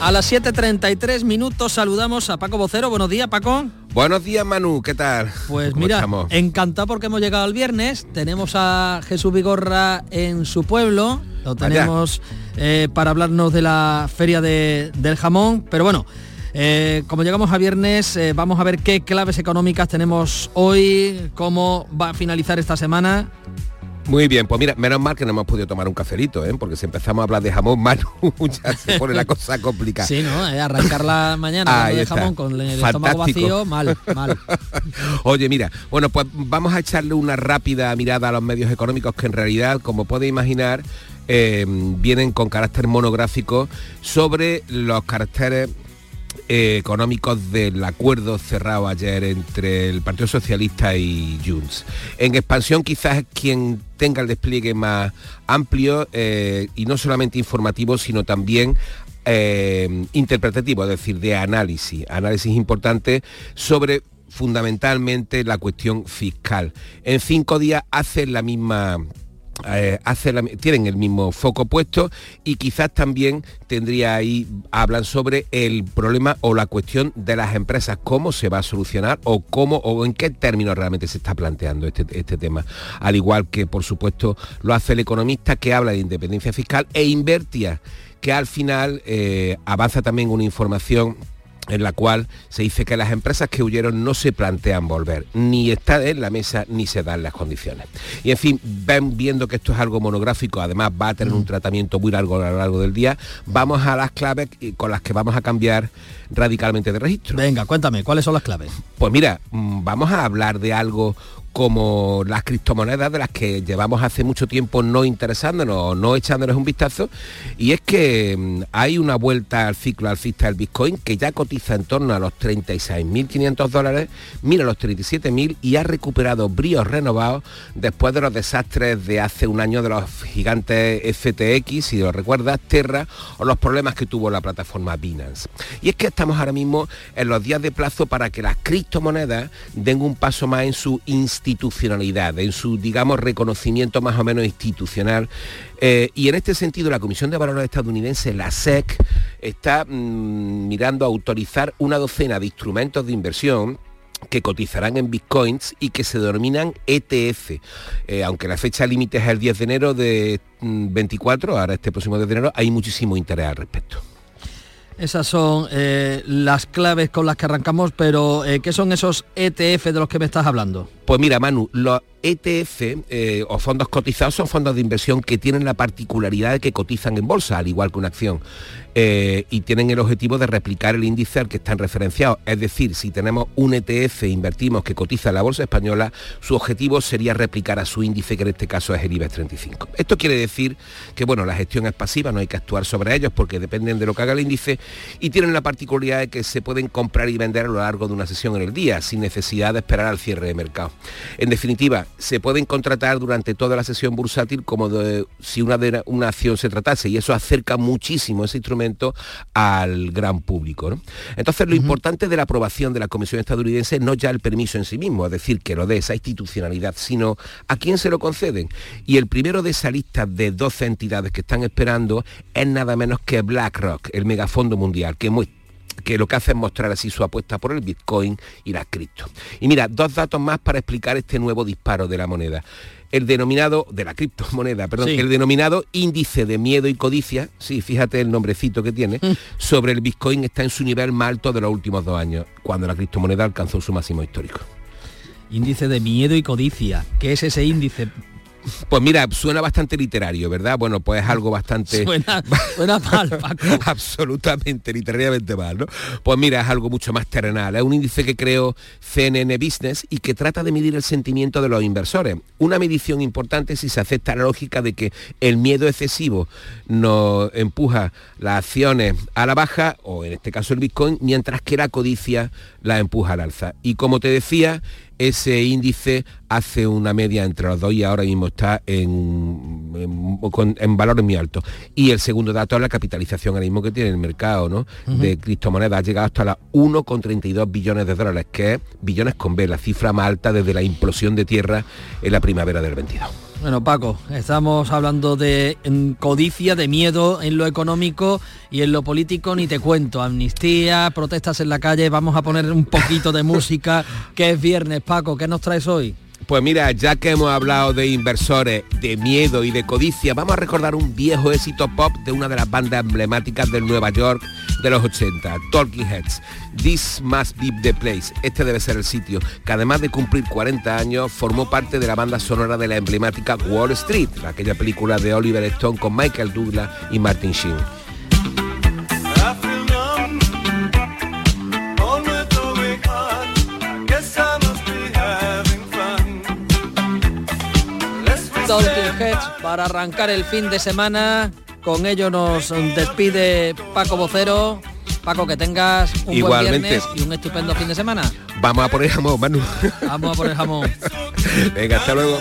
A las 7.33 minutos saludamos a Paco Vocero. Buenos días, Paco. Buenos días, Manu. ¿Qué tal? Pues mira, estamos? encantado porque hemos llegado al viernes. Tenemos a Jesús Vigorra en su pueblo. Lo tenemos eh, para hablarnos de la feria de, del jamón. Pero bueno, eh, como llegamos a viernes, eh, vamos a ver qué claves económicas tenemos hoy, cómo va a finalizar esta semana. Muy bien, pues mira, menos mal que no hemos podido tomar un cafelito, ¿eh? porque si empezamos a hablar de jamón, Manu, ya se pone la cosa complicada. Sí, ¿no? Eh, arrancar la mañana de jamón con el estómago vacío, mal, mal. Oye, mira, bueno, pues vamos a echarle una rápida mirada a los medios económicos que en realidad, como puede imaginar, eh, vienen con carácter monográfico sobre los caracteres eh, económicos del acuerdo cerrado ayer entre el Partido Socialista y Junts. En expansión quizás quien tenga el despliegue más amplio eh, y no solamente informativo, sino también eh, interpretativo, es decir, de análisis, análisis importante sobre fundamentalmente la cuestión fiscal. En cinco días hacen la misma eh, tienen el mismo foco puesto y quizás también tendría ahí, hablan sobre el problema o la cuestión de las empresas, cómo se va a solucionar o cómo o en qué términos realmente se está planteando este, este tema. Al igual que, por supuesto, lo hace el economista que habla de independencia fiscal e invertia, que al final eh, avanza también una información en la cual se dice que las empresas que huyeron no se plantean volver, ni está en la mesa ni se dan las condiciones. Y en fin, ven viendo que esto es algo monográfico, además va a tener un mm. tratamiento muy largo a lo largo del día, vamos a las claves con las que vamos a cambiar radicalmente de registro. Venga, cuéntame, ¿cuáles son las claves? Pues mira, mm, vamos a hablar de algo como las criptomonedas de las que llevamos hace mucho tiempo no interesándonos, no echándoles un vistazo, y es que mm, hay una vuelta al ciclo alcista del Bitcoin que ya cotiza en torno a los 36.500 dólares, mira los 37.000 y ha recuperado bríos renovados después de los desastres de hace un año de los gigantes FTX, si lo recuerdas, Terra, o los problemas que tuvo la plataforma Binance. Y es que estamos ahora mismo en los días de plazo para que las criptomonedas den un paso más en su institución institucionalidad, en su, digamos, reconocimiento más o menos institucional. Eh, y en este sentido, la Comisión de Valores estadounidense, la SEC, está mm, mirando a autorizar una docena de instrumentos de inversión que cotizarán en bitcoins y que se denominan ETF. Eh, aunque la fecha límite es el 10 de enero de 24, mm, ahora este próximo 10 de enero, hay muchísimo interés al respecto. Esas son eh, las claves con las que arrancamos, pero ¿qué son esos ETF de los que me estás hablando? Pues mira, Manu, los ETF eh, o fondos cotizados son fondos de inversión que tienen la particularidad de que cotizan en bolsa, al igual que una acción, eh, y tienen el objetivo de replicar el índice al que están referenciados. Es decir, si tenemos un ETF e invertimos que cotiza en la bolsa española, su objetivo sería replicar a su índice, que en este caso es el IBEX 35. Esto quiere decir que, bueno, la gestión es pasiva, no hay que actuar sobre ellos porque dependen de lo que haga el índice y tienen la particularidad de que se pueden comprar y vender a lo largo de una sesión en el día, sin necesidad de esperar al cierre de mercado. En definitiva, se pueden contratar durante toda la sesión bursátil como si una, de, una acción se tratase y eso acerca muchísimo ese instrumento al gran público. Entonces, lo importante de la aprobación de la Comisión estadounidense no ya el permiso en sí mismo, es decir, que lo dé esa institucionalidad, sino a quién se lo conceden. Y el primero de esa lista de 12 entidades que están esperando es nada menos que BlackRock, el megafondo mundial, que que lo que hace es mostrar así su apuesta por el Bitcoin y las cripto. Y mira, dos datos más para explicar este nuevo disparo de la moneda el denominado, de la criptomoneda, perdón, el denominado índice de miedo y codicia, sí, fíjate el nombrecito que tiene, mm. sobre el Bitcoin está en su nivel más alto de los últimos dos años, cuando la criptomoneda alcanzó su máximo histórico. Índice de miedo y codicia. ¿Qué es ese índice? Pues mira, suena bastante literario, ¿verdad? Bueno, pues es algo bastante... Suena, mal, Paco. Absolutamente, literariamente mal, ¿no? Pues mira, es algo mucho más terrenal. Es un índice que creó CNN Business y que trata de medir el sentimiento de los inversores. Una medición importante si se acepta la lógica de que el miedo excesivo nos empuja las acciones a la baja, o en este caso el Bitcoin, mientras que la codicia la empuja al alza. Y como te decía, ese índice hace una media entre los dos y ahora mismo está en, en, valores muy altos. Y el segundo dato es la capitalización ahora mismo que tiene el mercado ¿no? de criptomonedas. Ha llegado hasta las 1,32 billones de dólares, que es billones con B, la cifra más alta desde la implosión de tierra en la primavera del 22. Bueno, Paco, estamos hablando de codicia, de miedo en lo económico y en lo político, ni te cuento. Amnistía, protestas en la calle, vamos a poner un poquito de música, que es viernes. Paco, ¿qué nos traes hoy? Pues mira, ya que hemos hablado de inversores, de miedo y de codicia, vamos a recordar un viejo éxito pop de una de las bandas emblemáticas de Nueva York de los 80, Talking Heads. This must be the place. Este debe ser el sitio, que además de cumplir 40 años, formó parte de la banda sonora de la emblemática Wall Street, aquella película de Oliver Stone con Michael Douglas y Martin Sheen. Heads para arrancar el fin de semana. Con ello nos despide Paco Vocero. Paco, que tengas un Igualmente. buen viernes y un estupendo fin de semana. Vamos a poner jamón, Manu. Vamos a poner jamón. Venga, hasta luego.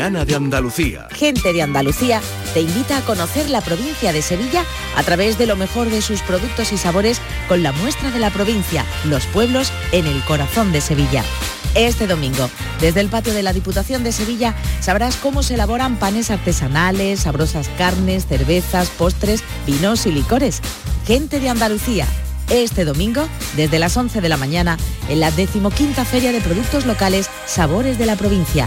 De Andalucía. Gente de Andalucía te invita a conocer la provincia de Sevilla a través de lo mejor de sus productos y sabores con la muestra de la provincia, los pueblos en el corazón de Sevilla. Este domingo, desde el patio de la Diputación de Sevilla, sabrás cómo se elaboran panes artesanales, sabrosas carnes, cervezas, postres, vinos y licores. Gente de Andalucía. Este domingo, desde las 11 de la mañana, en la decimoquinta Feria de Productos Locales Sabores de la Provincia,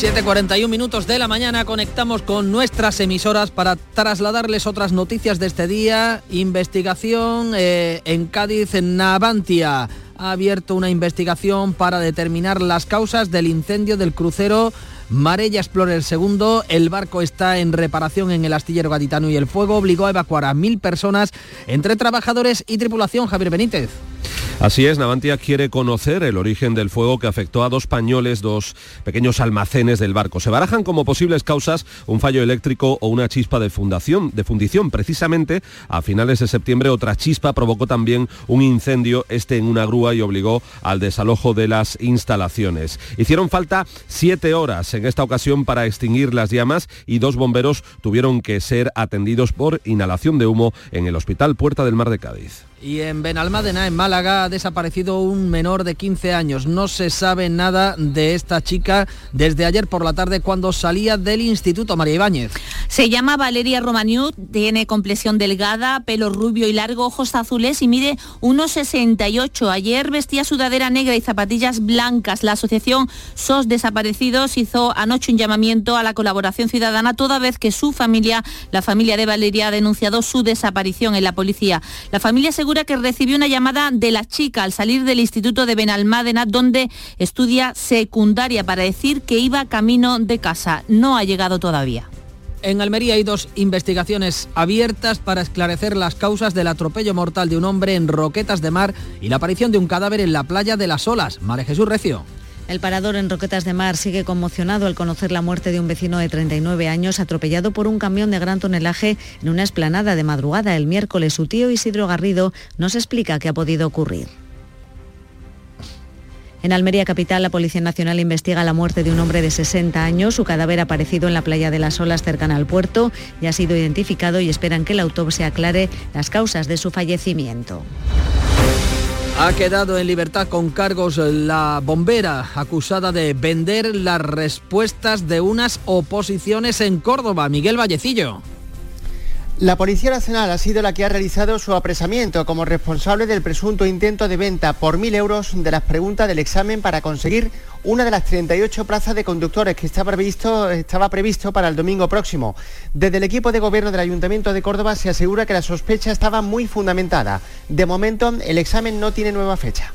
7.41 minutos de la mañana conectamos con nuestras emisoras para trasladarles otras noticias de este día. Investigación eh, en Cádiz, en Navantia. Ha abierto una investigación para determinar las causas del incendio del crucero Marella Explorer II. El barco está en reparación en el astillero gaditano y el fuego obligó a evacuar a mil personas entre trabajadores y tripulación. Javier Benítez. Así es, Navantia quiere conocer el origen del fuego que afectó a dos pañoles, dos pequeños almacenes del barco. Se barajan como posibles causas un fallo eléctrico o una chispa de fundación, de fundición. Precisamente a finales de septiembre otra chispa provocó también un incendio, este en una grúa y obligó al desalojo de las instalaciones. Hicieron falta siete horas en esta ocasión para extinguir las llamas y dos bomberos tuvieron que ser atendidos por inhalación de humo en el Hospital Puerta del Mar de Cádiz. Y en Benalmádena, en Málaga, ha desaparecido un menor de 15 años. No se sabe nada de esta chica desde ayer por la tarde cuando salía del Instituto María Ibáñez. Se llama Valeria Romaniuk, tiene complexión delgada, pelo rubio y largo, ojos azules y mide 1,68. Ayer vestía sudadera negra y zapatillas blancas. La asociación SOS Desaparecidos hizo anoche un llamamiento a la colaboración ciudadana toda vez que su familia, la familia de Valeria, ha denunciado su desaparición en la policía. La familia que recibió una llamada de la chica al salir del Instituto de Benalmádena, donde estudia secundaria, para decir que iba camino de casa. No ha llegado todavía. En Almería hay dos investigaciones abiertas para esclarecer las causas del atropello mortal de un hombre en Roquetas de Mar y la aparición de un cadáver en la playa de las Olas. Mare Jesús Recio. El parador en Roquetas de Mar sigue conmocionado al conocer la muerte de un vecino de 39 años atropellado por un camión de gran tonelaje en una esplanada de madrugada el miércoles. Su tío Isidro Garrido nos explica qué ha podido ocurrir. En Almería Capital, la Policía Nacional investiga la muerte de un hombre de 60 años. Su cadáver ha aparecido en la playa de las Olas cercana al puerto. Ya ha sido identificado y esperan que la autopsia aclare las causas de su fallecimiento. Ha quedado en libertad con cargos la bombera acusada de vender las respuestas de unas oposiciones en Córdoba. Miguel Vallecillo. La Policía Nacional ha sido la que ha realizado su apresamiento como responsable del presunto intento de venta por mil euros de las preguntas del examen para conseguir una de las 38 plazas de conductores que estaba previsto, estaba previsto para el domingo próximo. Desde el equipo de gobierno del Ayuntamiento de Córdoba se asegura que la sospecha estaba muy fundamentada. De momento, el examen no tiene nueva fecha.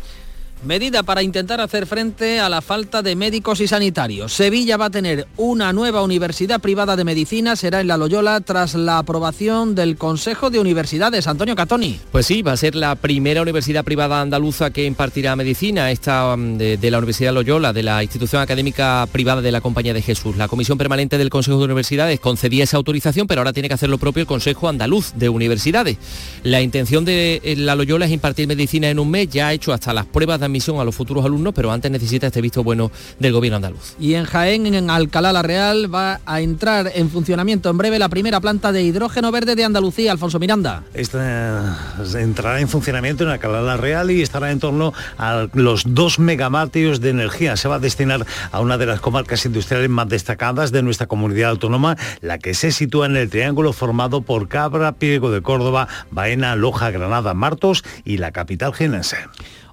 Medida para intentar hacer frente a la falta de médicos y sanitarios. Sevilla va a tener una nueva universidad privada de medicina, será en La Loyola, tras la aprobación del Consejo de Universidades. Antonio Catoni. Pues sí, va a ser la primera universidad privada andaluza que impartirá medicina, esta mm, de, la Universidad Loyola, de la institución académica privada de la Compañía de Jesús. La Comisión Permanente del Consejo de Universidades concedía esa autorización, pero ahora tiene que hacer lo propio el Consejo Andaluz de Universidades. La intención de eh, la Loyola es impartir medicina en un mes, ya ha hecho hasta las pruebas de admisión a los futuros alumnos, pero antes necesita este visto bueno del gobierno andaluz. Y en Jaén, en Alcalá la Real, va a entrar en funcionamiento en breve la primera planta de hidrógeno verde de Andalucía. Alfonso Miranda. Esta entrará en funcionamiento en Alcalá la Real y estará en torno a los 2 megavatios de energía. Se va a destinar a una de las comarcas industriales más destacadas de nuestra comunidad autónoma, la que se sitúa en el triángulo formado por Cabra, Piego de Córdoba, Baena, Loja, Granada, Martos y la capital genense.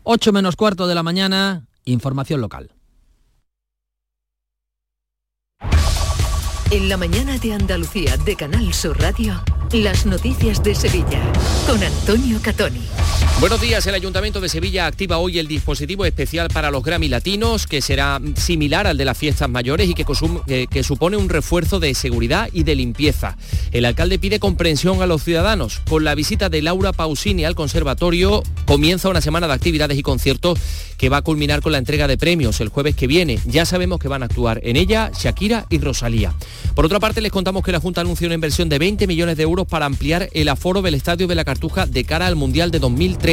8 menos cuarto de la mañana, información local. En la mañana de Andalucía de Canal Sur Radio, las noticias de Sevilla con Antonio Catoni. Buenos días, el Ayuntamiento de Sevilla activa hoy el dispositivo especial para los Grammy Latinos, que será similar al de las fiestas mayores y que, supone un refuerzo de seguridad y de limpieza. El alcalde pide comprensión a los ciudadanos. Con la visita de Laura Pausini al conservatorio, comienza una semana de actividades y conciertos que va a culminar con la entrega de premios el jueves que viene. Ya sabemos que van a actuar en ella Shakira y Rosalía. Por otra parte, les contamos que la Junta anunció una inversión de 20 millones de euros para ampliar el aforo del Estadio de la Cartuja de cara al Mundial de 2030.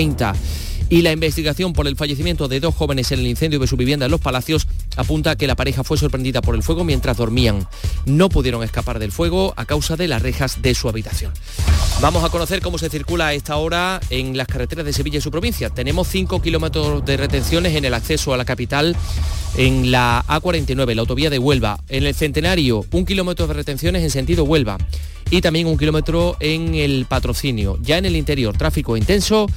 Y la investigación por el fallecimiento de dos jóvenes en el incendio de su vivienda en Los Palacios apunta a que la pareja fue sorprendida por el fuego mientras dormían. No pudieron escapar del fuego a causa de las rejas de su habitación. Vamos a conocer cómo se circula a esta hora en las carreteras de Sevilla y su provincia. Tenemos 5 kilómetros de retenciones en el acceso a la capital en la A49, la autovía de Huelva. En el Centenario, un kilómetro de retenciones en sentido Huelva. Y también un kilómetro en el patrocinio. Ya en el interior, tráfico intenso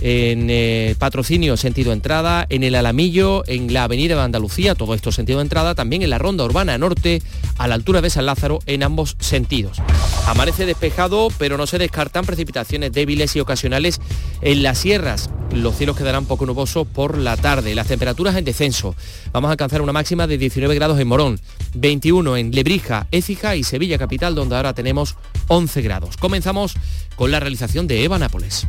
en eh, patrocinio sentido entrada, en el Alamillo, en la Avenida de Andalucía, todo esto sentido entrada, también en la Ronda Urbana Norte, a la altura de San Lázaro, en ambos sentidos. Amanece despejado, pero no se descartan precipitaciones débiles y ocasionales en las sierras. Los cielos quedarán poco nubosos por la tarde. Las temperaturas en descenso. Vamos a alcanzar una máxima de 19 grados en Morón, 21 en Lebrija, Écija y Sevilla Capital, donde ahora tenemos 11 grados. Comenzamos con la realización de Eva Nápoles.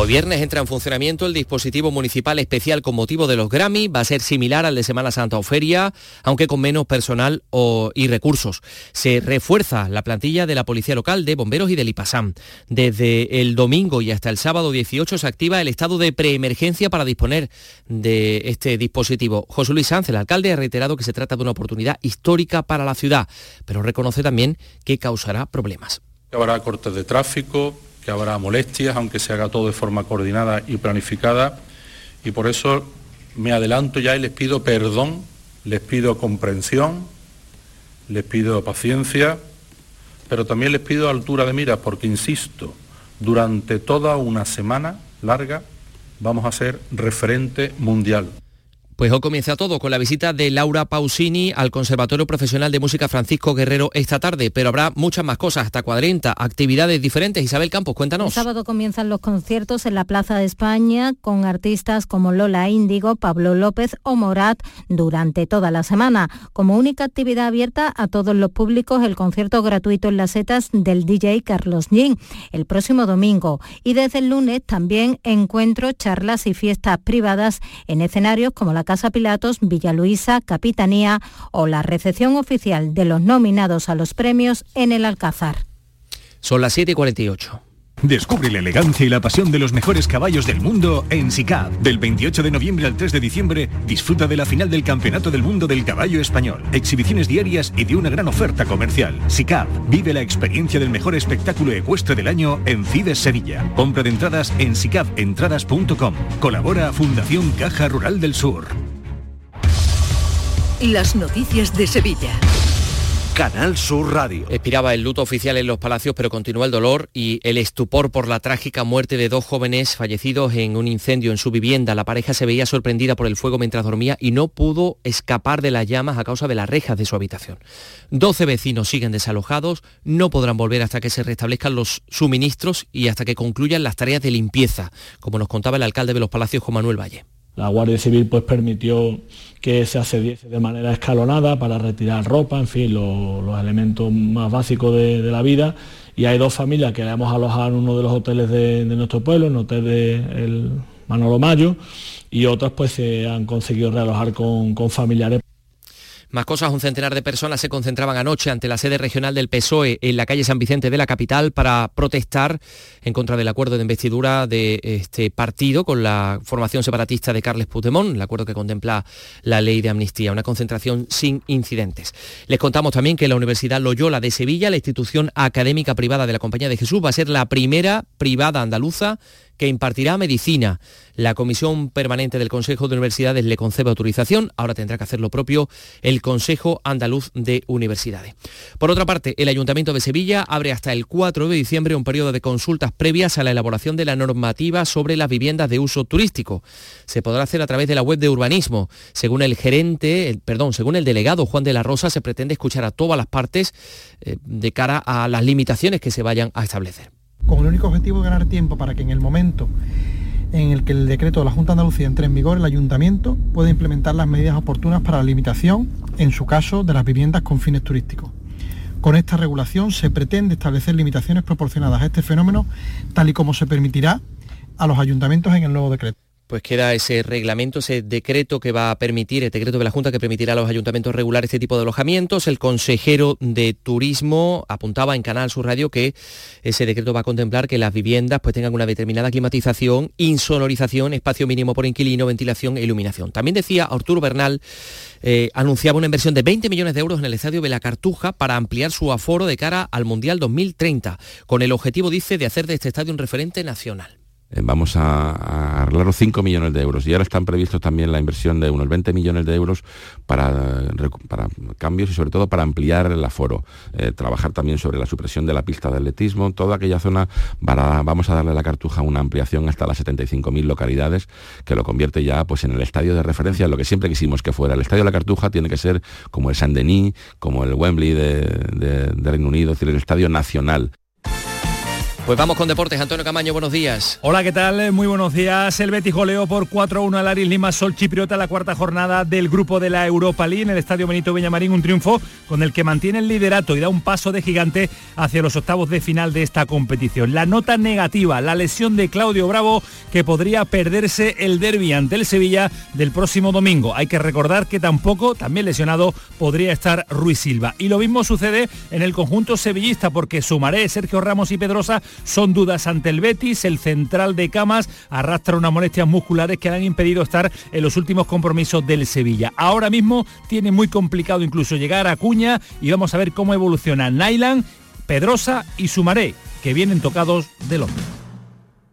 Hoy viernes entra en funcionamiento el dispositivo municipal especial con motivo de los Grammy. Va a ser similar al de Semana Santa o Feria, aunque con menos personal y recursos. Se refuerza la plantilla de la Policía Local, de Bomberos y del IPASAM. Desde el domingo y hasta el sábado 18 se activa el estado de preemergencia para disponer de este dispositivo. José Luis Sanz, el alcalde, ha reiterado que se trata de una oportunidad histórica para la ciudad, pero reconoce también que causará problemas. habrá cortes de tráfico, que habrá molestias, aunque se haga todo de forma coordinada y planificada. Y por eso me adelanto ya y les pido perdón, les pido comprensión, les pido paciencia, pero también les pido altura de miras, porque insisto, durante toda una semana larga vamos a ser referente mundial. Pues hoy comienza todo con la visita de Laura Pausini al Conservatorio Profesional de Música Francisco Guerrero esta tarde, pero habrá muchas más cosas, hasta 40 actividades diferentes. Isabel Campos, El cuéntanos. sábado comienzan los conciertos en la Plaza de España con artistas como Lola Índigo, Pablo López o Morat durante toda la semana. Como única actividad abierta a todos los públicos, el concierto gratuito en las setas del DJ Carlos Yin el próximo domingo. Y desde el lunes también encuentros, charlas y fiestas privadas en escenarios como la Casa Pilatos, Villa Luisa, Capitanía o la recepción oficial de los nominados a los premios en el Alcázar. Son las 7 y 48. Descubre la elegancia y la pasión de los mejores caballos del mundo en SICAP. Del 28 de noviembre al 3 de diciembre, disfruta de la final del Campeonato del Mundo del Caballo Español. Exhibiciones diarias y de una gran oferta comercial. SICAP. Vive la experiencia del mejor espectáculo ecuestre del año en Fides Sevilla. Compra de entradas en sicapentradas.com. Colabora Fundación Caja Rural del Sur. Las noticias de Sevilla. Canal Sur Radio. Expiraba el luto oficial en los palacios, pero continúa el dolor y el estupor por la trágica muerte de dos jóvenes fallecidos en un incendio en su vivienda. La pareja se veía sorprendida por el fuego mientras dormía y no pudo escapar de las llamas a causa de las rejas de su habitación. 12 vecinos siguen desalojados, no podrán volver hasta que se restablezcan los suministros y hasta que concluyan las tareas de limpieza, como nos contaba el alcalde de los palacios, Juan Manuel Valle. La Guardia Civil pues permitió que se accediese de manera escalonada para retirar ropa, en fin, los elementos más básicos de, la vida. Y hay dos familias que hemos alojado en uno de los hoteles de, nuestro pueblo, en el hotel de Manolo Mayo, y otras pues se han conseguido realojar con familiares. Más cosas, un centenar de personas se concentraban anoche ante la sede regional del PSOE en la calle San Vicente de la capital para protestar en contra del acuerdo de investidura de este partido con la formación separatista de Carles Puigdemont, el acuerdo que contempla la ley de amnistía, una concentración sin incidentes. Les contamos también que la Universidad Loyola de Sevilla, la institución académica privada de la Compañía de Jesús, va a ser la primera privada andaluza que impartirá medicina. La Comisión Permanente del Consejo de Universidades le concede autorización, ahora tendrá que hacer lo propio el Consejo Andaluz de Universidades. Por otra parte, el Ayuntamiento de Sevilla abre hasta el 4 de diciembre un periodo de consultas previas a la elaboración de la normativa sobre las viviendas de uso turístico. Se podrá hacer a través de la web de urbanismo. Según el gerente, perdón, según el delegado Juan de la Rosa, se pretende escuchar a todas las partes eh, de cara a las limitaciones que se vayan a establecer con el único objetivo de ganar tiempo para que en el momento en el que el decreto de la Junta de Andalucía entre en vigor, el ayuntamiento pueda implementar las medidas oportunas para la limitación, en su caso, de las viviendas con fines turísticos. Con esta regulación se pretende establecer limitaciones proporcionadas a este fenómeno, tal y como se permitirá a los ayuntamientos en el nuevo decreto pues queda ese reglamento, ese decreto que va a permitir, el decreto de la Junta que permitirá a los ayuntamientos regular este tipo de alojamientos. El consejero de Turismo apuntaba en Canal Sur Radio que ese decreto va a contemplar que las viviendas pues tengan una determinada climatización, insonorización, espacio mínimo por inquilino, ventilación e iluminación. También decía Arturo Bernal, eh, anunciaba una inversión de 20 millones de euros en el estadio de la Cartuja para ampliar su aforo de cara al Mundial 2030, con el objetivo, dice, de hacer de este estadio un referente nacional. Eh, vamos a, arreglar los 5 millones de euros y ahora están previstos también la inversión de unos 20 millones de euros para, para cambios y sobre todo para ampliar el aforo, eh, trabajar también sobre la supresión de la pista de atletismo, toda aquella zona vamos a darle a la Cartuja una ampliación hasta las 75.000 localidades que lo convierte ya pues en el estadio de referencia, lo que siempre quisimos que fuera. El estadio de la Cartuja tiene que ser como el Saint-Denis, como el Wembley de, de Reino Unido, es decir, el estadio nacional. Pues vamos con deportes. Antonio Camaño, buenos días. Hola, ¿qué tal? Muy buenos días. El Betis goleó por 4-1 al Aris Lima Sol Chipriota la cuarta jornada del grupo de la Europa League en el Estadio Benito Villamarín, un triunfo con el que mantiene el liderato y da un paso de gigante hacia los octavos de final de esta competición. La nota negativa, la lesión de Claudio Bravo que podría perderse el derby ante el Sevilla del próximo domingo. Hay que recordar que tampoco, también lesionado, podría estar Ruiz Silva. Y lo mismo sucede en el conjunto sevillista porque Sumaré, Sergio Ramos y Pedrosa son dudas ante el Betis. El central de Camas arrastra unas molestias musculares que le han impedido estar en los últimos compromisos del Sevilla. Ahora mismo tiene muy complicado incluso llegar a Cuña y vamos a ver cómo evoluciona Nailan, Pedrosa y Sumaré, que vienen tocados del hombro.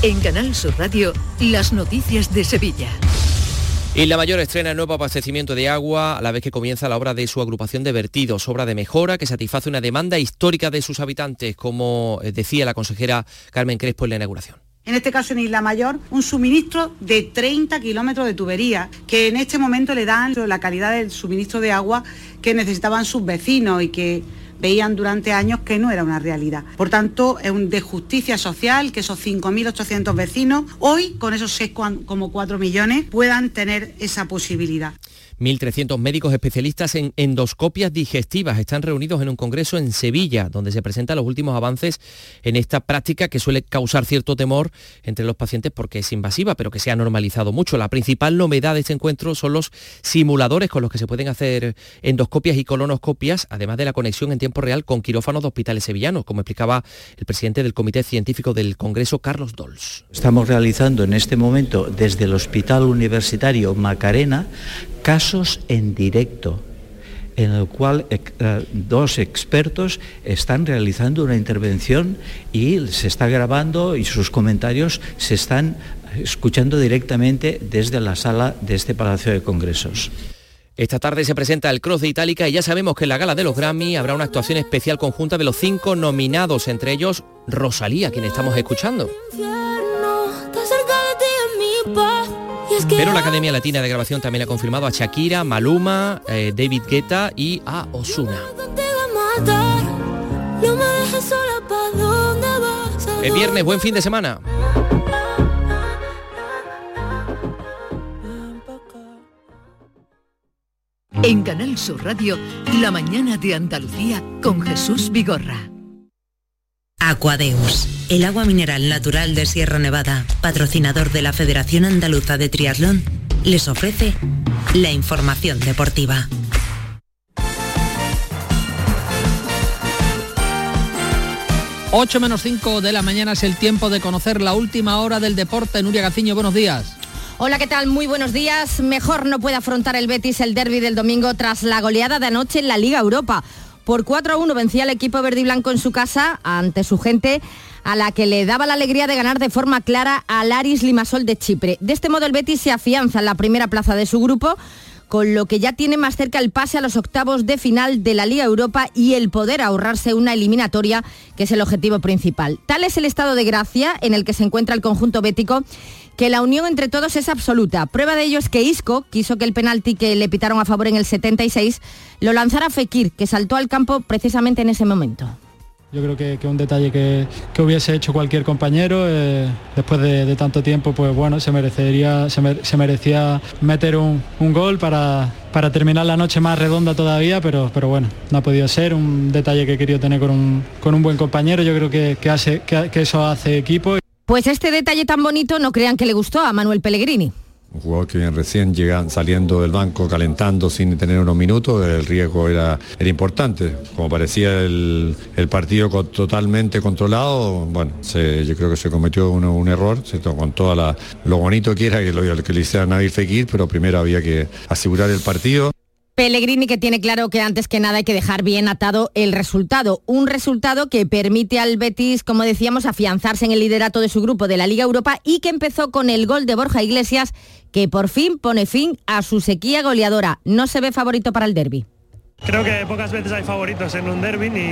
En Canal Sur Radio, las noticias de Sevilla. Y la mayor estrena nuevo abastecimiento de agua a la vez que comienza la obra de su agrupación de vertidos, obra de mejora que satisface una demanda histórica de sus habitantes, como eh, decía la consejera Carmen Crespo en la inauguración en este caso en Isla Mayor, un suministro de 30 kilómetros de tubería, que en este momento le dan la calidad del suministro de agua que necesitaban sus vecinos y que veían durante años que no era una realidad. Por tanto, es un de justicia social que esos 5.800 vecinos hoy, con esos 6,4 millones, puedan tener esa posibilidad. 1.300 médicos especialistas en endoscopias digestivas están reunidos en un congreso en Sevilla, donde se presentan los últimos avances en esta práctica que suele causar cierto temor entre los pacientes porque es invasiva, pero que se ha normalizado mucho. La principal novedad de este encuentro son los simuladores con los que se pueden hacer endoscopias y colonoscopias, además de la conexión en tiempo real con quirófanos de hospitales sevillanos, como explicaba el presidente del Comité Científico del Congreso, Carlos Dols. Estamos realizando en este momento desde el Hospital Universitario Macarena casos en directo en el cual eh, dos expertos están realizando una intervención y se está grabando y sus comentarios se están escuchando directamente desde la sala de este Palacio de Congresos. Esta tarde se presenta el Cross de Itálica y ya sabemos que en la gala de los Grammy habrá una actuación especial conjunta de los cinco nominados, entre ellos Rosalía, quien estamos escuchando. Pero la Academia Latina de Grabación también ha confirmado a Shakira, Maluma, eh, David Guetta y a Osuna. El viernes, buen fin de semana. En Canal Sur Radio, La mañana de Andalucía con Jesús Vigorra. Aquadeus, el agua mineral natural de Sierra Nevada, patrocinador de la Federación Andaluza de Triatlón, les ofrece la información deportiva. ...8 menos 5 de la mañana es el tiempo de conocer la última hora del deporte. Nuria Gaciño, buenos días. Hola, ¿qué tal? Muy buenos días. Mejor no puede afrontar el Betis el derby del domingo tras la goleada de anoche en la Liga Europa. Por 4 a 1 vencía el equipo verde y blanco en su casa ante su gente a la que le daba la alegría de ganar de forma clara al Aris Limasol de Chipre. De este modo el Betis se afianza en la primera plaza de su grupo con lo que ya tiene más cerca el pase a los octavos de final de la Liga Europa y el poder ahorrarse una eliminatoria, que es el objetivo principal. Tal es el estado de gracia en el que se encuentra el conjunto bético que la unión entre todos es absoluta. Prueba de ello es que Isco quiso que el penalti que le pitaron a favor en el 76 lo lanzara Fekir, que saltó al campo precisamente en ese momento. Yo creo que, un detalle que, hubiese hecho cualquier compañero eh, después de, tanto tiempo, pues bueno, se merecería, se, merecía meter un, gol para, para, terminar la noche más redonda todavía, pero, pero bueno, no ha podido ser. Un detalle que he querido tener con un, con un buen compañero, yo creo que, hace, que eso hace equipo. Pues este detalle tan bonito no crean que le gustó a Manuel Pellegrini. Un jugador que viene recién llegan, saliendo del banco, calentando sin tener unos minutos, el riesgo era, importante. Como parecía el, partido totalmente controlado, bueno, yo creo que se cometió un, error, se con toda la, lo bonito que era que, lo, que le hiciera Nabil Fekir, pero primero había que asegurar el partido. Pellegrini que tiene claro que antes que nada hay que dejar bien atado el resultado, un resultado que permite al Betis, como decíamos, afianzarse en el liderato de su grupo de la Liga Europa y que empezó con el gol de Borja Iglesias, que por fin pone fin a su sequía goleadora. No se ve favorito para el derby. Creo que pocas veces hay favoritos en un derby, ni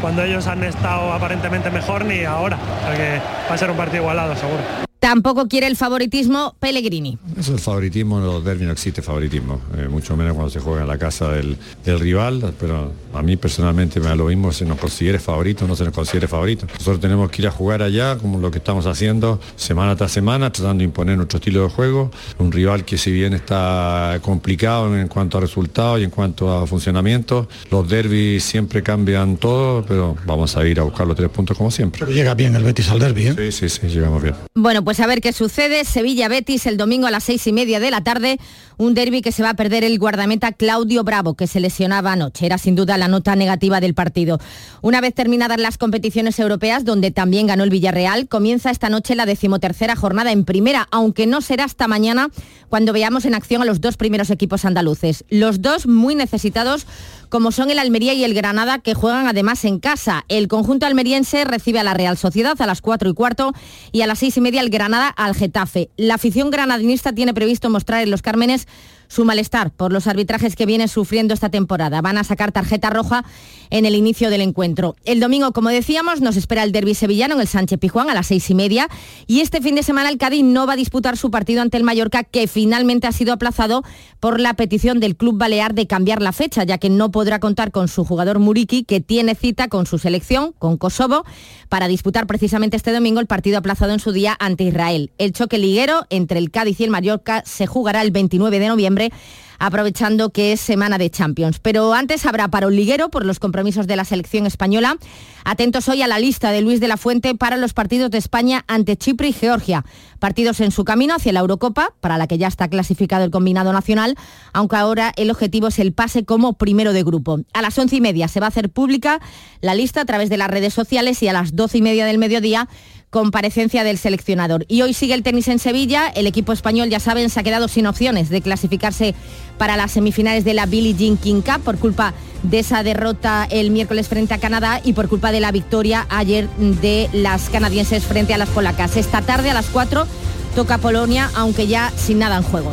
cuando ellos han estado aparentemente mejor, ni ahora. porque va a ser un partido igualado, seguro. Tampoco quiere el favoritismo Pellegrini. Eso el favoritismo, en los derbis no existe favoritismo, eh, mucho menos cuando se juega en la casa del, rival, pero a mí personalmente me da lo mismo si nos considere favorito o no se nos considere favorito. Nosotros tenemos que ir a jugar allá, como lo que estamos haciendo semana tras semana, tratando de imponer nuestro estilo de juego. Un rival que si bien está complicado en cuanto a resultados y en cuanto a funcionamiento, los derbis siempre cambian todo, pero vamos a ir a buscar los tres puntos como siempre. Pero llega bien el Betis al derby, ¿eh? Sí, sí, sí, llegamos bien. Bueno, pues a ver qué sucede. Sevilla-Betis el domingo a las seis y media de la tarde. Un derby que se va a perder el guardameta Claudio Bravo, que se lesionaba anoche. Era sin duda la nota negativa del partido. Una vez terminadas las competiciones europeas, donde también ganó el Villarreal, comienza esta noche la decimotercera jornada en primera, aunque no será hasta mañana cuando veamos en acción a los dos primeros equipos andaluces. Los dos muy necesitados como son el Almería y el Granada, que juegan además en casa. El conjunto almeriense recibe a la Real Sociedad a las 4 y cuarto y a las seis y media el Granada al Getafe. La afición granadinista tiene previsto mostrar en los Cármenes su malestar por los arbitrajes que viene sufriendo esta temporada. Van a sacar tarjeta roja en el inicio del encuentro. El domingo, como decíamos, nos espera el derby sevillano en el Sánchez Pijuán a las seis y media y este fin de semana el Cádiz no va a disputar su partido ante el Mallorca que finalmente ha sido aplazado por la petición del club balear de cambiar la fecha, ya que no podrá contar con su jugador Muriki que tiene cita con su selección, con Kosovo, para disputar precisamente este domingo el partido aplazado en su día ante Israel. El choque liguero entre el Cádiz y el Mallorca se jugará el 29 de noviembre aprovechando que es semana de Champions. Pero antes habrá un liguero por los compromisos de la selección española. Atentos hoy a la lista de Luis de la Fuente para los partidos de España ante Chipre y Georgia. Partidos en su camino hacia la Eurocopa, para la que ya está clasificado el combinado nacional, aunque ahora el objetivo es el pase como primero de grupo. A las once y media se va a hacer pública la lista a través de las redes sociales y a las doce y media del mediodía comparecencia del seleccionador. Y hoy sigue el tenis en Sevilla. El equipo español, ya saben, se ha quedado sin opciones de clasificarse para las semifinales de la Billie Jean King Cup por culpa de esa derrota el miércoles frente a Canadá y por culpa de la victoria ayer de las canadienses frente a las polacas. Esta tarde a las 4 toca Polonia, aunque ya sin nada en juego.